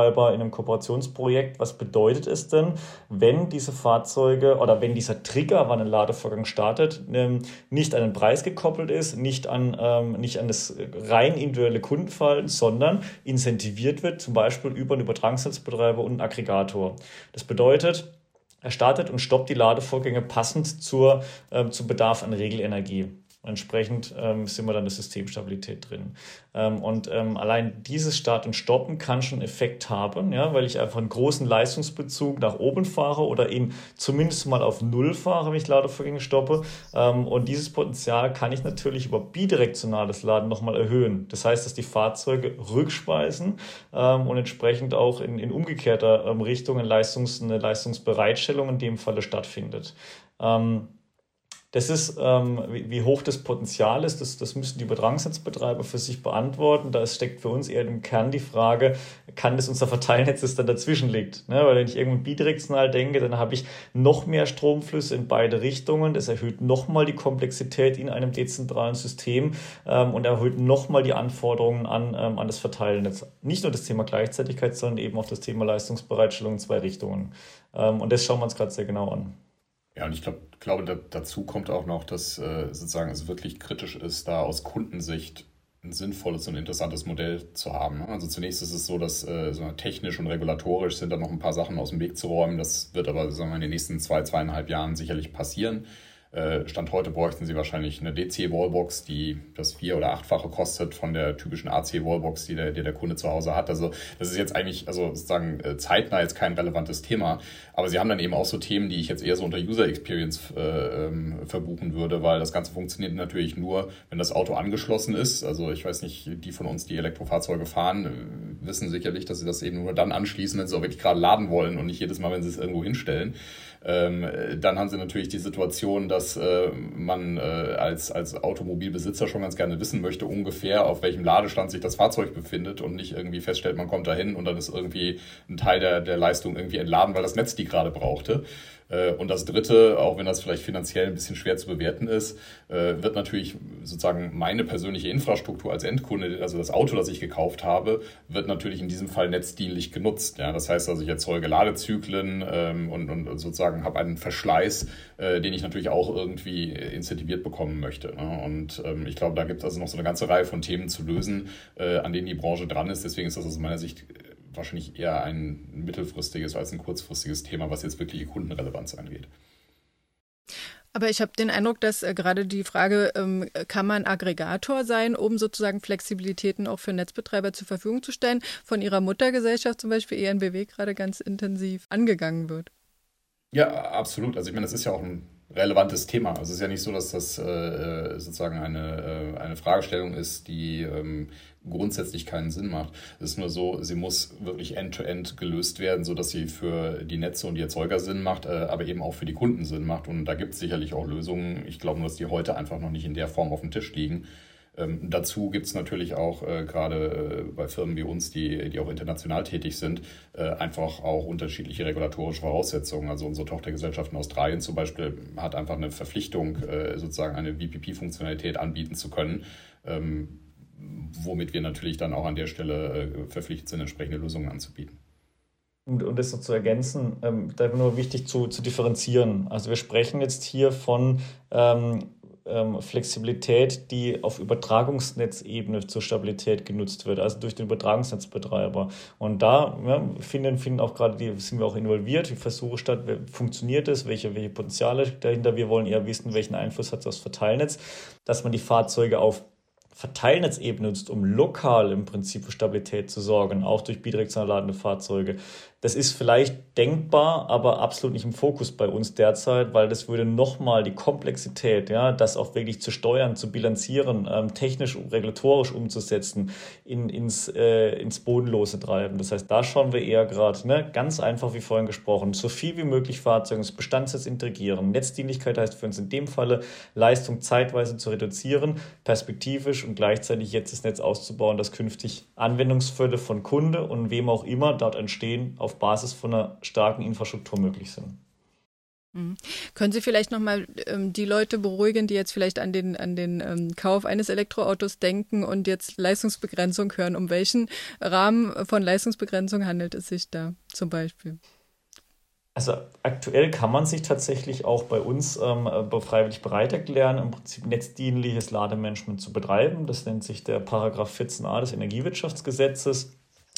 A: Übertragungsnetzbetreiber, in einem Kooperationsprojekt. Was bedeutet es denn, wenn diese Fahrzeuge oder wenn dieser Trigger, wann ein Ladevorgang startet, ähm, nicht an den Preis gekoppelt ist, nicht an, ähm, nicht an das rein individuelle Kundenverhalten, sondern incentiviert wird, zum Beispiel über einen Übertragungsnetzbetreiber und einen Aggregator. Das bedeutet, er startet und stoppt die Ladevorgänge passend zur, äh, zum Bedarf an Regelenergie. Entsprechend ähm, sind wir dann in der Systemstabilität drin. Ähm, und ähm, allein dieses Start und Stoppen kann schon Effekt haben, ja, weil ich einfach einen großen Leistungsbezug nach oben fahre oder ihn zumindest mal auf Null fahre, wenn ich Ladevorgänge stoppe. Ähm, und dieses Potenzial kann ich natürlich über bidirektionales Laden nochmal erhöhen. Das heißt, dass die Fahrzeuge rückspeisen ähm, und entsprechend auch in, in umgekehrter ähm, Richtung eine, Leistungs-, eine Leistungsbereitstellung in dem Falle stattfindet. Ähm, das ist, ähm, wie, hoch das Potenzial ist, das, das müssen die Übertragungsnetzbetreiber für sich beantworten. Da steckt für uns eher im Kern die Frage, kann das unser Verteilnetz, das dann dazwischen liegt? Ne? Weil wenn ich irgendwann bidirektional denke, dann habe ich noch mehr Stromflüsse in beide Richtungen. Das erhöht nochmal die Komplexität in einem dezentralen System ähm, und erhöht nochmal die Anforderungen an, ähm, an das Verteilnetz. Nicht nur das Thema Gleichzeitigkeit, sondern eben auch das Thema Leistungsbereitstellung in zwei Richtungen. Ähm, und das schauen wir uns gerade sehr genau an.
B: Ja, und ich glaub, glaube, da, dazu kommt auch noch, dass äh, sozusagen es wirklich kritisch ist, da aus Kundensicht ein sinnvolles und interessantes Modell zu haben. Ne? Also zunächst ist es so, dass äh, so technisch und regulatorisch sind da noch ein paar Sachen aus dem Weg zu räumen. Das wird aber sagen wir, in den nächsten zwei, zweieinhalb Jahren sicherlich passieren. Äh, Stand heute bräuchten Sie wahrscheinlich eine DC-Wallbox, die das vier- oder achtfache kostet von der typischen AC-Wallbox, die der, die der Kunde zu Hause hat. Also das ist jetzt eigentlich, also sozusagen äh, zeitnah jetzt kein relevantes Thema. Aber Sie haben dann eben auch so Themen, die ich jetzt eher so unter User Experience äh, ähm, verbuchen würde, weil das Ganze funktioniert natürlich nur, wenn das Auto angeschlossen ist. Also ich weiß nicht, die von uns, die Elektrofahrzeuge fahren, äh, wissen sicherlich, dass sie das eben nur dann anschließen, wenn sie auch wirklich gerade laden wollen und nicht jedes Mal, wenn sie es irgendwo hinstellen. Ähm, dann haben sie natürlich die Situation, dass äh, man äh, als, als Automobilbesitzer schon ganz gerne wissen möchte, ungefähr auf welchem Ladestand sich das Fahrzeug befindet und nicht irgendwie feststellt, man kommt dahin und dann ist irgendwie ein Teil der, der Leistung irgendwie entladen, weil das Netz die gerade brauchte. Äh, und das Dritte, auch wenn das vielleicht finanziell ein bisschen schwer zu bewerten ist, äh, wird natürlich sozusagen meine persönliche Infrastruktur als Endkunde, also das Auto, das ich gekauft habe, wird natürlich in diesem Fall netzdienlich genutzt. Ja, das heißt also, ich erzeuge Ladezyklen ähm, und, und sozusagen habe einen Verschleiß, äh, den ich natürlich auch irgendwie incentiviert bekommen möchte. Ne? Und ähm, ich glaube, da gibt es also noch so eine ganze Reihe von Themen zu lösen, an denen die Branche dran ist. Deswegen ist das aus meiner Sicht wahrscheinlich eher ein mittelfristiges als ein kurzfristiges Thema, was jetzt wirkliche Kundenrelevanz angeht.
C: Aber ich habe den Eindruck, dass äh, gerade die Frage, ähm, kann man Aggregator sein, um sozusagen Flexibilitäten auch für Netzbetreiber zur Verfügung zu stellen, von ihrer Muttergesellschaft zum Beispiel ENBW gerade ganz intensiv angegangen wird.
B: Ja, absolut. Also ich meine, das ist ja auch ein relevantes Thema. Also es ist ja nicht so, dass das äh, sozusagen eine, äh, eine Fragestellung ist, die ähm, grundsätzlich keinen Sinn macht. Es ist nur so, sie muss wirklich end-to-end -end gelöst werden, sodass sie für die Netze und die Erzeuger Sinn macht, äh, aber eben auch für die Kunden Sinn macht. Und da gibt es sicherlich auch Lösungen. Ich glaube nur, dass die heute einfach noch nicht in der Form auf dem Tisch liegen. Ähm, dazu gibt es natürlich auch äh, gerade äh, bei Firmen wie uns, die, die auch international tätig sind, äh, einfach auch unterschiedliche regulatorische Voraussetzungen. Also unsere Tochtergesellschaft in Australien zum Beispiel hat einfach eine Verpflichtung, äh, sozusagen eine VPP-Funktionalität anbieten zu können. Ähm, womit wir natürlich dann auch an der Stelle äh, verpflichtet sind, entsprechende Lösungen anzubieten.
A: Und, um das noch zu ergänzen, ähm, da ist nur wichtig zu, zu differenzieren. Also wir sprechen jetzt hier von ähm, ähm, Flexibilität, die auf Übertragungsnetzebene zur Stabilität genutzt wird, also durch den Übertragungsnetzbetreiber. Und da ja, finden, finden auch gerade die, sind wir auch involviert, die Versuche statt, funktioniert es, welche, welche Potenziale dahinter. Wir wollen eher wissen, welchen Einfluss hat das Verteilnetz, dass man die Fahrzeuge auf Verteilnetzebene nutzt, um lokal im Prinzip für Stabilität zu sorgen, auch durch bidirektional ladende Fahrzeuge. Das ist vielleicht denkbar, aber absolut nicht im Fokus bei uns derzeit, weil das würde nochmal die Komplexität, ja, das auch wirklich zu steuern, zu bilanzieren, ähm, technisch, regulatorisch umzusetzen, in, ins, äh, ins Bodenlose treiben. Das heißt, da schauen wir eher gerade, ne, ganz einfach wie vorhin gesprochen, so viel wie möglich Fahrzeuge ins Bestandsnetz integrieren. Netzdienlichkeit heißt für uns in dem Falle, Leistung zeitweise zu reduzieren, perspektivisch und gleichzeitig jetzt das Netz auszubauen, dass künftig Anwendungsfälle von Kunde und wem auch immer dort entstehen, auf Basis von einer starken Infrastruktur möglich sind.
C: Mhm. Können Sie vielleicht nochmal ähm, die Leute beruhigen, die jetzt vielleicht an den, an den ähm, Kauf eines Elektroautos denken und jetzt Leistungsbegrenzung hören? Um welchen Rahmen von Leistungsbegrenzung handelt es sich da zum Beispiel?
A: Also aktuell kann man sich tatsächlich auch bei uns ähm, freiwillig bereit erklären, im Prinzip netzdienliches Lademanagement zu betreiben. Das nennt sich der Paragraph 14a des Energiewirtschaftsgesetzes.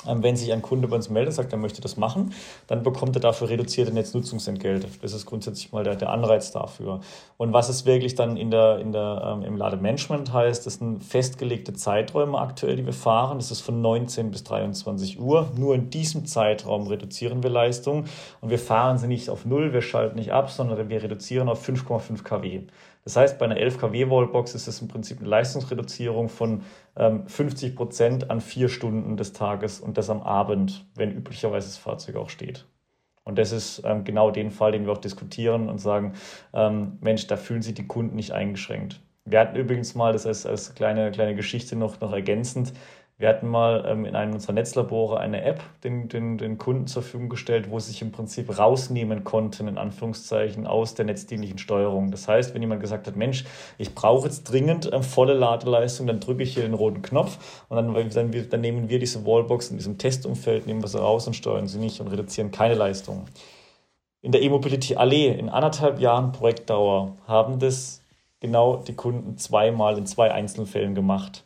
A: Ähm, wenn sich ein Kunde bei uns meldet, sagt, er möchte das machen, dann bekommt er dafür reduzierte Netznutzungsentgelte. Das ist grundsätzlich mal der, der Anreiz dafür. Und was es wirklich dann in der, in der, ähm, im Lademanagement heißt, das sind festgelegte Zeiträume aktuell, die wir fahren. Das ist von 19 bis 23 Uhr. Nur in diesem Zeitraum reduzieren wir Leistung und wir fahren sie nicht auf Null, wir schalten nicht ab, sondern wir reduzieren auf 5,5 kW. Das heißt, bei einer 11 kW Wallbox ist es im Prinzip eine Leistungsreduzierung von ähm, 50 Prozent an vier Stunden des Tages und das am Abend, wenn üblicherweise das Fahrzeug auch steht. Und das ist ähm, genau den Fall, den wir auch diskutieren und sagen, ähm, Mensch, da fühlen sich die Kunden nicht eingeschränkt. Wir hatten übrigens mal, das als, als kleine, kleine Geschichte noch, noch ergänzend, wir hatten mal ähm, in einem unserer Netzlabore eine App den, den, den Kunden zur Verfügung gestellt, wo sie sich im Prinzip rausnehmen konnten, in Anführungszeichen, aus der netzdienlichen Steuerung. Das heißt, wenn jemand gesagt hat, Mensch, ich brauche jetzt dringend äh, volle Ladeleistung, dann drücke ich hier den roten Knopf und dann, dann, dann nehmen wir diese Wallbox in diesem Testumfeld, nehmen wir sie raus und steuern sie nicht und reduzieren keine Leistung. In der E-Mobility Allee in anderthalb Jahren Projektdauer haben das genau die Kunden zweimal in zwei Einzelfällen gemacht.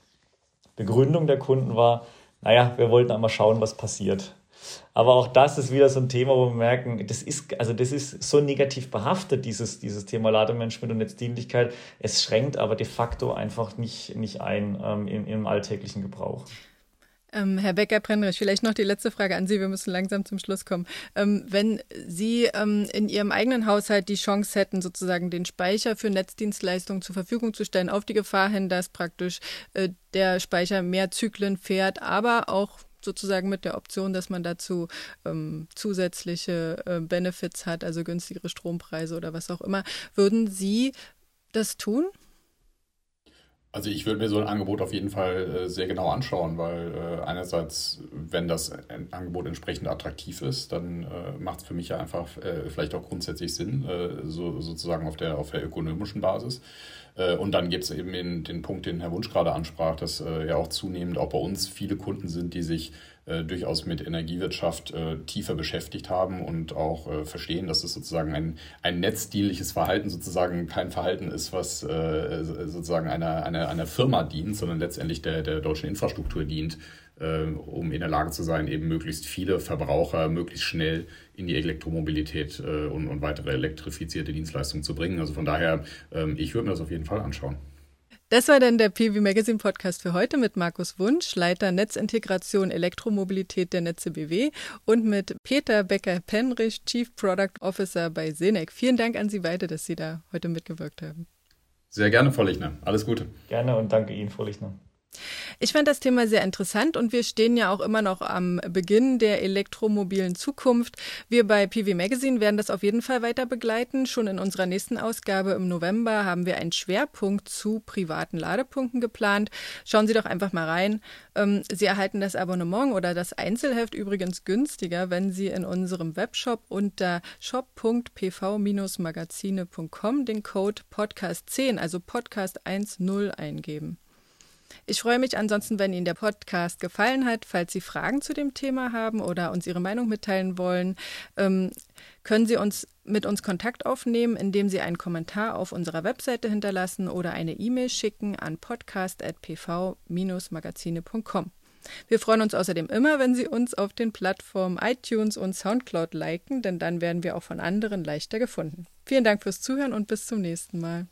A: Begründung der Kunden war, naja, wir wollten einmal schauen, was passiert. Aber auch das ist wieder so ein Thema, wo wir merken, das ist, also das ist so negativ behaftet, dieses, dieses Thema Lademanagement und Netzdienlichkeit. Es schränkt aber de facto einfach nicht, nicht ein ähm, im, im alltäglichen Gebrauch.
C: Ähm, Herr Becker-Brennerich, vielleicht noch die letzte Frage an Sie. Wir müssen langsam zum Schluss kommen. Ähm, wenn Sie ähm, in Ihrem eigenen Haushalt die Chance hätten, sozusagen den Speicher für Netzdienstleistungen zur Verfügung zu stellen, auf die Gefahr hin, dass praktisch äh, der Speicher mehr Zyklen fährt, aber auch sozusagen mit der Option, dass man dazu ähm, zusätzliche äh, Benefits hat, also günstigere Strompreise oder was auch immer. Würden Sie das tun?
B: Also ich würde mir so ein Angebot auf jeden Fall äh, sehr genau anschauen, weil äh, einerseits, wenn das Angebot entsprechend attraktiv ist, dann äh, macht es für mich ja einfach äh, vielleicht auch grundsätzlich Sinn, äh, so, sozusagen auf der, auf der ökonomischen Basis. Und dann gibt es eben den, den Punkt, den Herr Wunsch gerade ansprach, dass ja auch zunehmend auch bei uns viele Kunden sind, die sich äh, durchaus mit Energiewirtschaft äh, tiefer beschäftigt haben und auch äh, verstehen, dass es sozusagen ein, ein netzdienliches Verhalten sozusagen kein Verhalten ist, was äh, sozusagen einer, einer, einer Firma dient, sondern letztendlich der, der deutschen Infrastruktur dient, äh, um in der Lage zu sein, eben möglichst viele Verbraucher möglichst schnell in die Elektromobilität und, und weitere elektrifizierte Dienstleistungen zu bringen. Also von daher, ähm, ich würde mir das auf jeden Fall anschauen.
C: Das war dann der PV Magazine Podcast für heute mit Markus Wunsch, Leiter Netzintegration Elektromobilität der Netze BW und mit Peter Becker-Penrich, Chief Product Officer bei Senec. Vielen Dank an Sie beide, dass Sie da heute mitgewirkt haben.
B: Sehr gerne, Frau Lichner. Alles Gute.
A: Gerne und danke Ihnen, Frau Lichner.
C: Ich fand das Thema sehr interessant und wir stehen ja auch immer noch am Beginn der elektromobilen Zukunft. Wir bei PV Magazine werden das auf jeden Fall weiter begleiten. Schon in unserer nächsten Ausgabe im November haben wir einen Schwerpunkt zu privaten Ladepunkten geplant. Schauen Sie doch einfach mal rein. Ähm, Sie erhalten das Abonnement oder das Einzelheft übrigens günstiger, wenn Sie in unserem Webshop unter shop.pv-magazine.com den Code Podcast 10, also Podcast 10 eingeben. Ich freue mich ansonsten, wenn Ihnen der Podcast gefallen hat. Falls Sie Fragen zu dem Thema haben oder uns Ihre Meinung mitteilen wollen, ähm, können Sie uns mit uns Kontakt aufnehmen, indem Sie einen Kommentar auf unserer Webseite hinterlassen oder eine E-Mail schicken an podcast.pv-magazine.com. Wir freuen uns außerdem immer, wenn Sie uns auf den Plattformen iTunes und SoundCloud liken, denn dann werden wir auch von anderen leichter gefunden. Vielen Dank fürs Zuhören und bis zum nächsten Mal.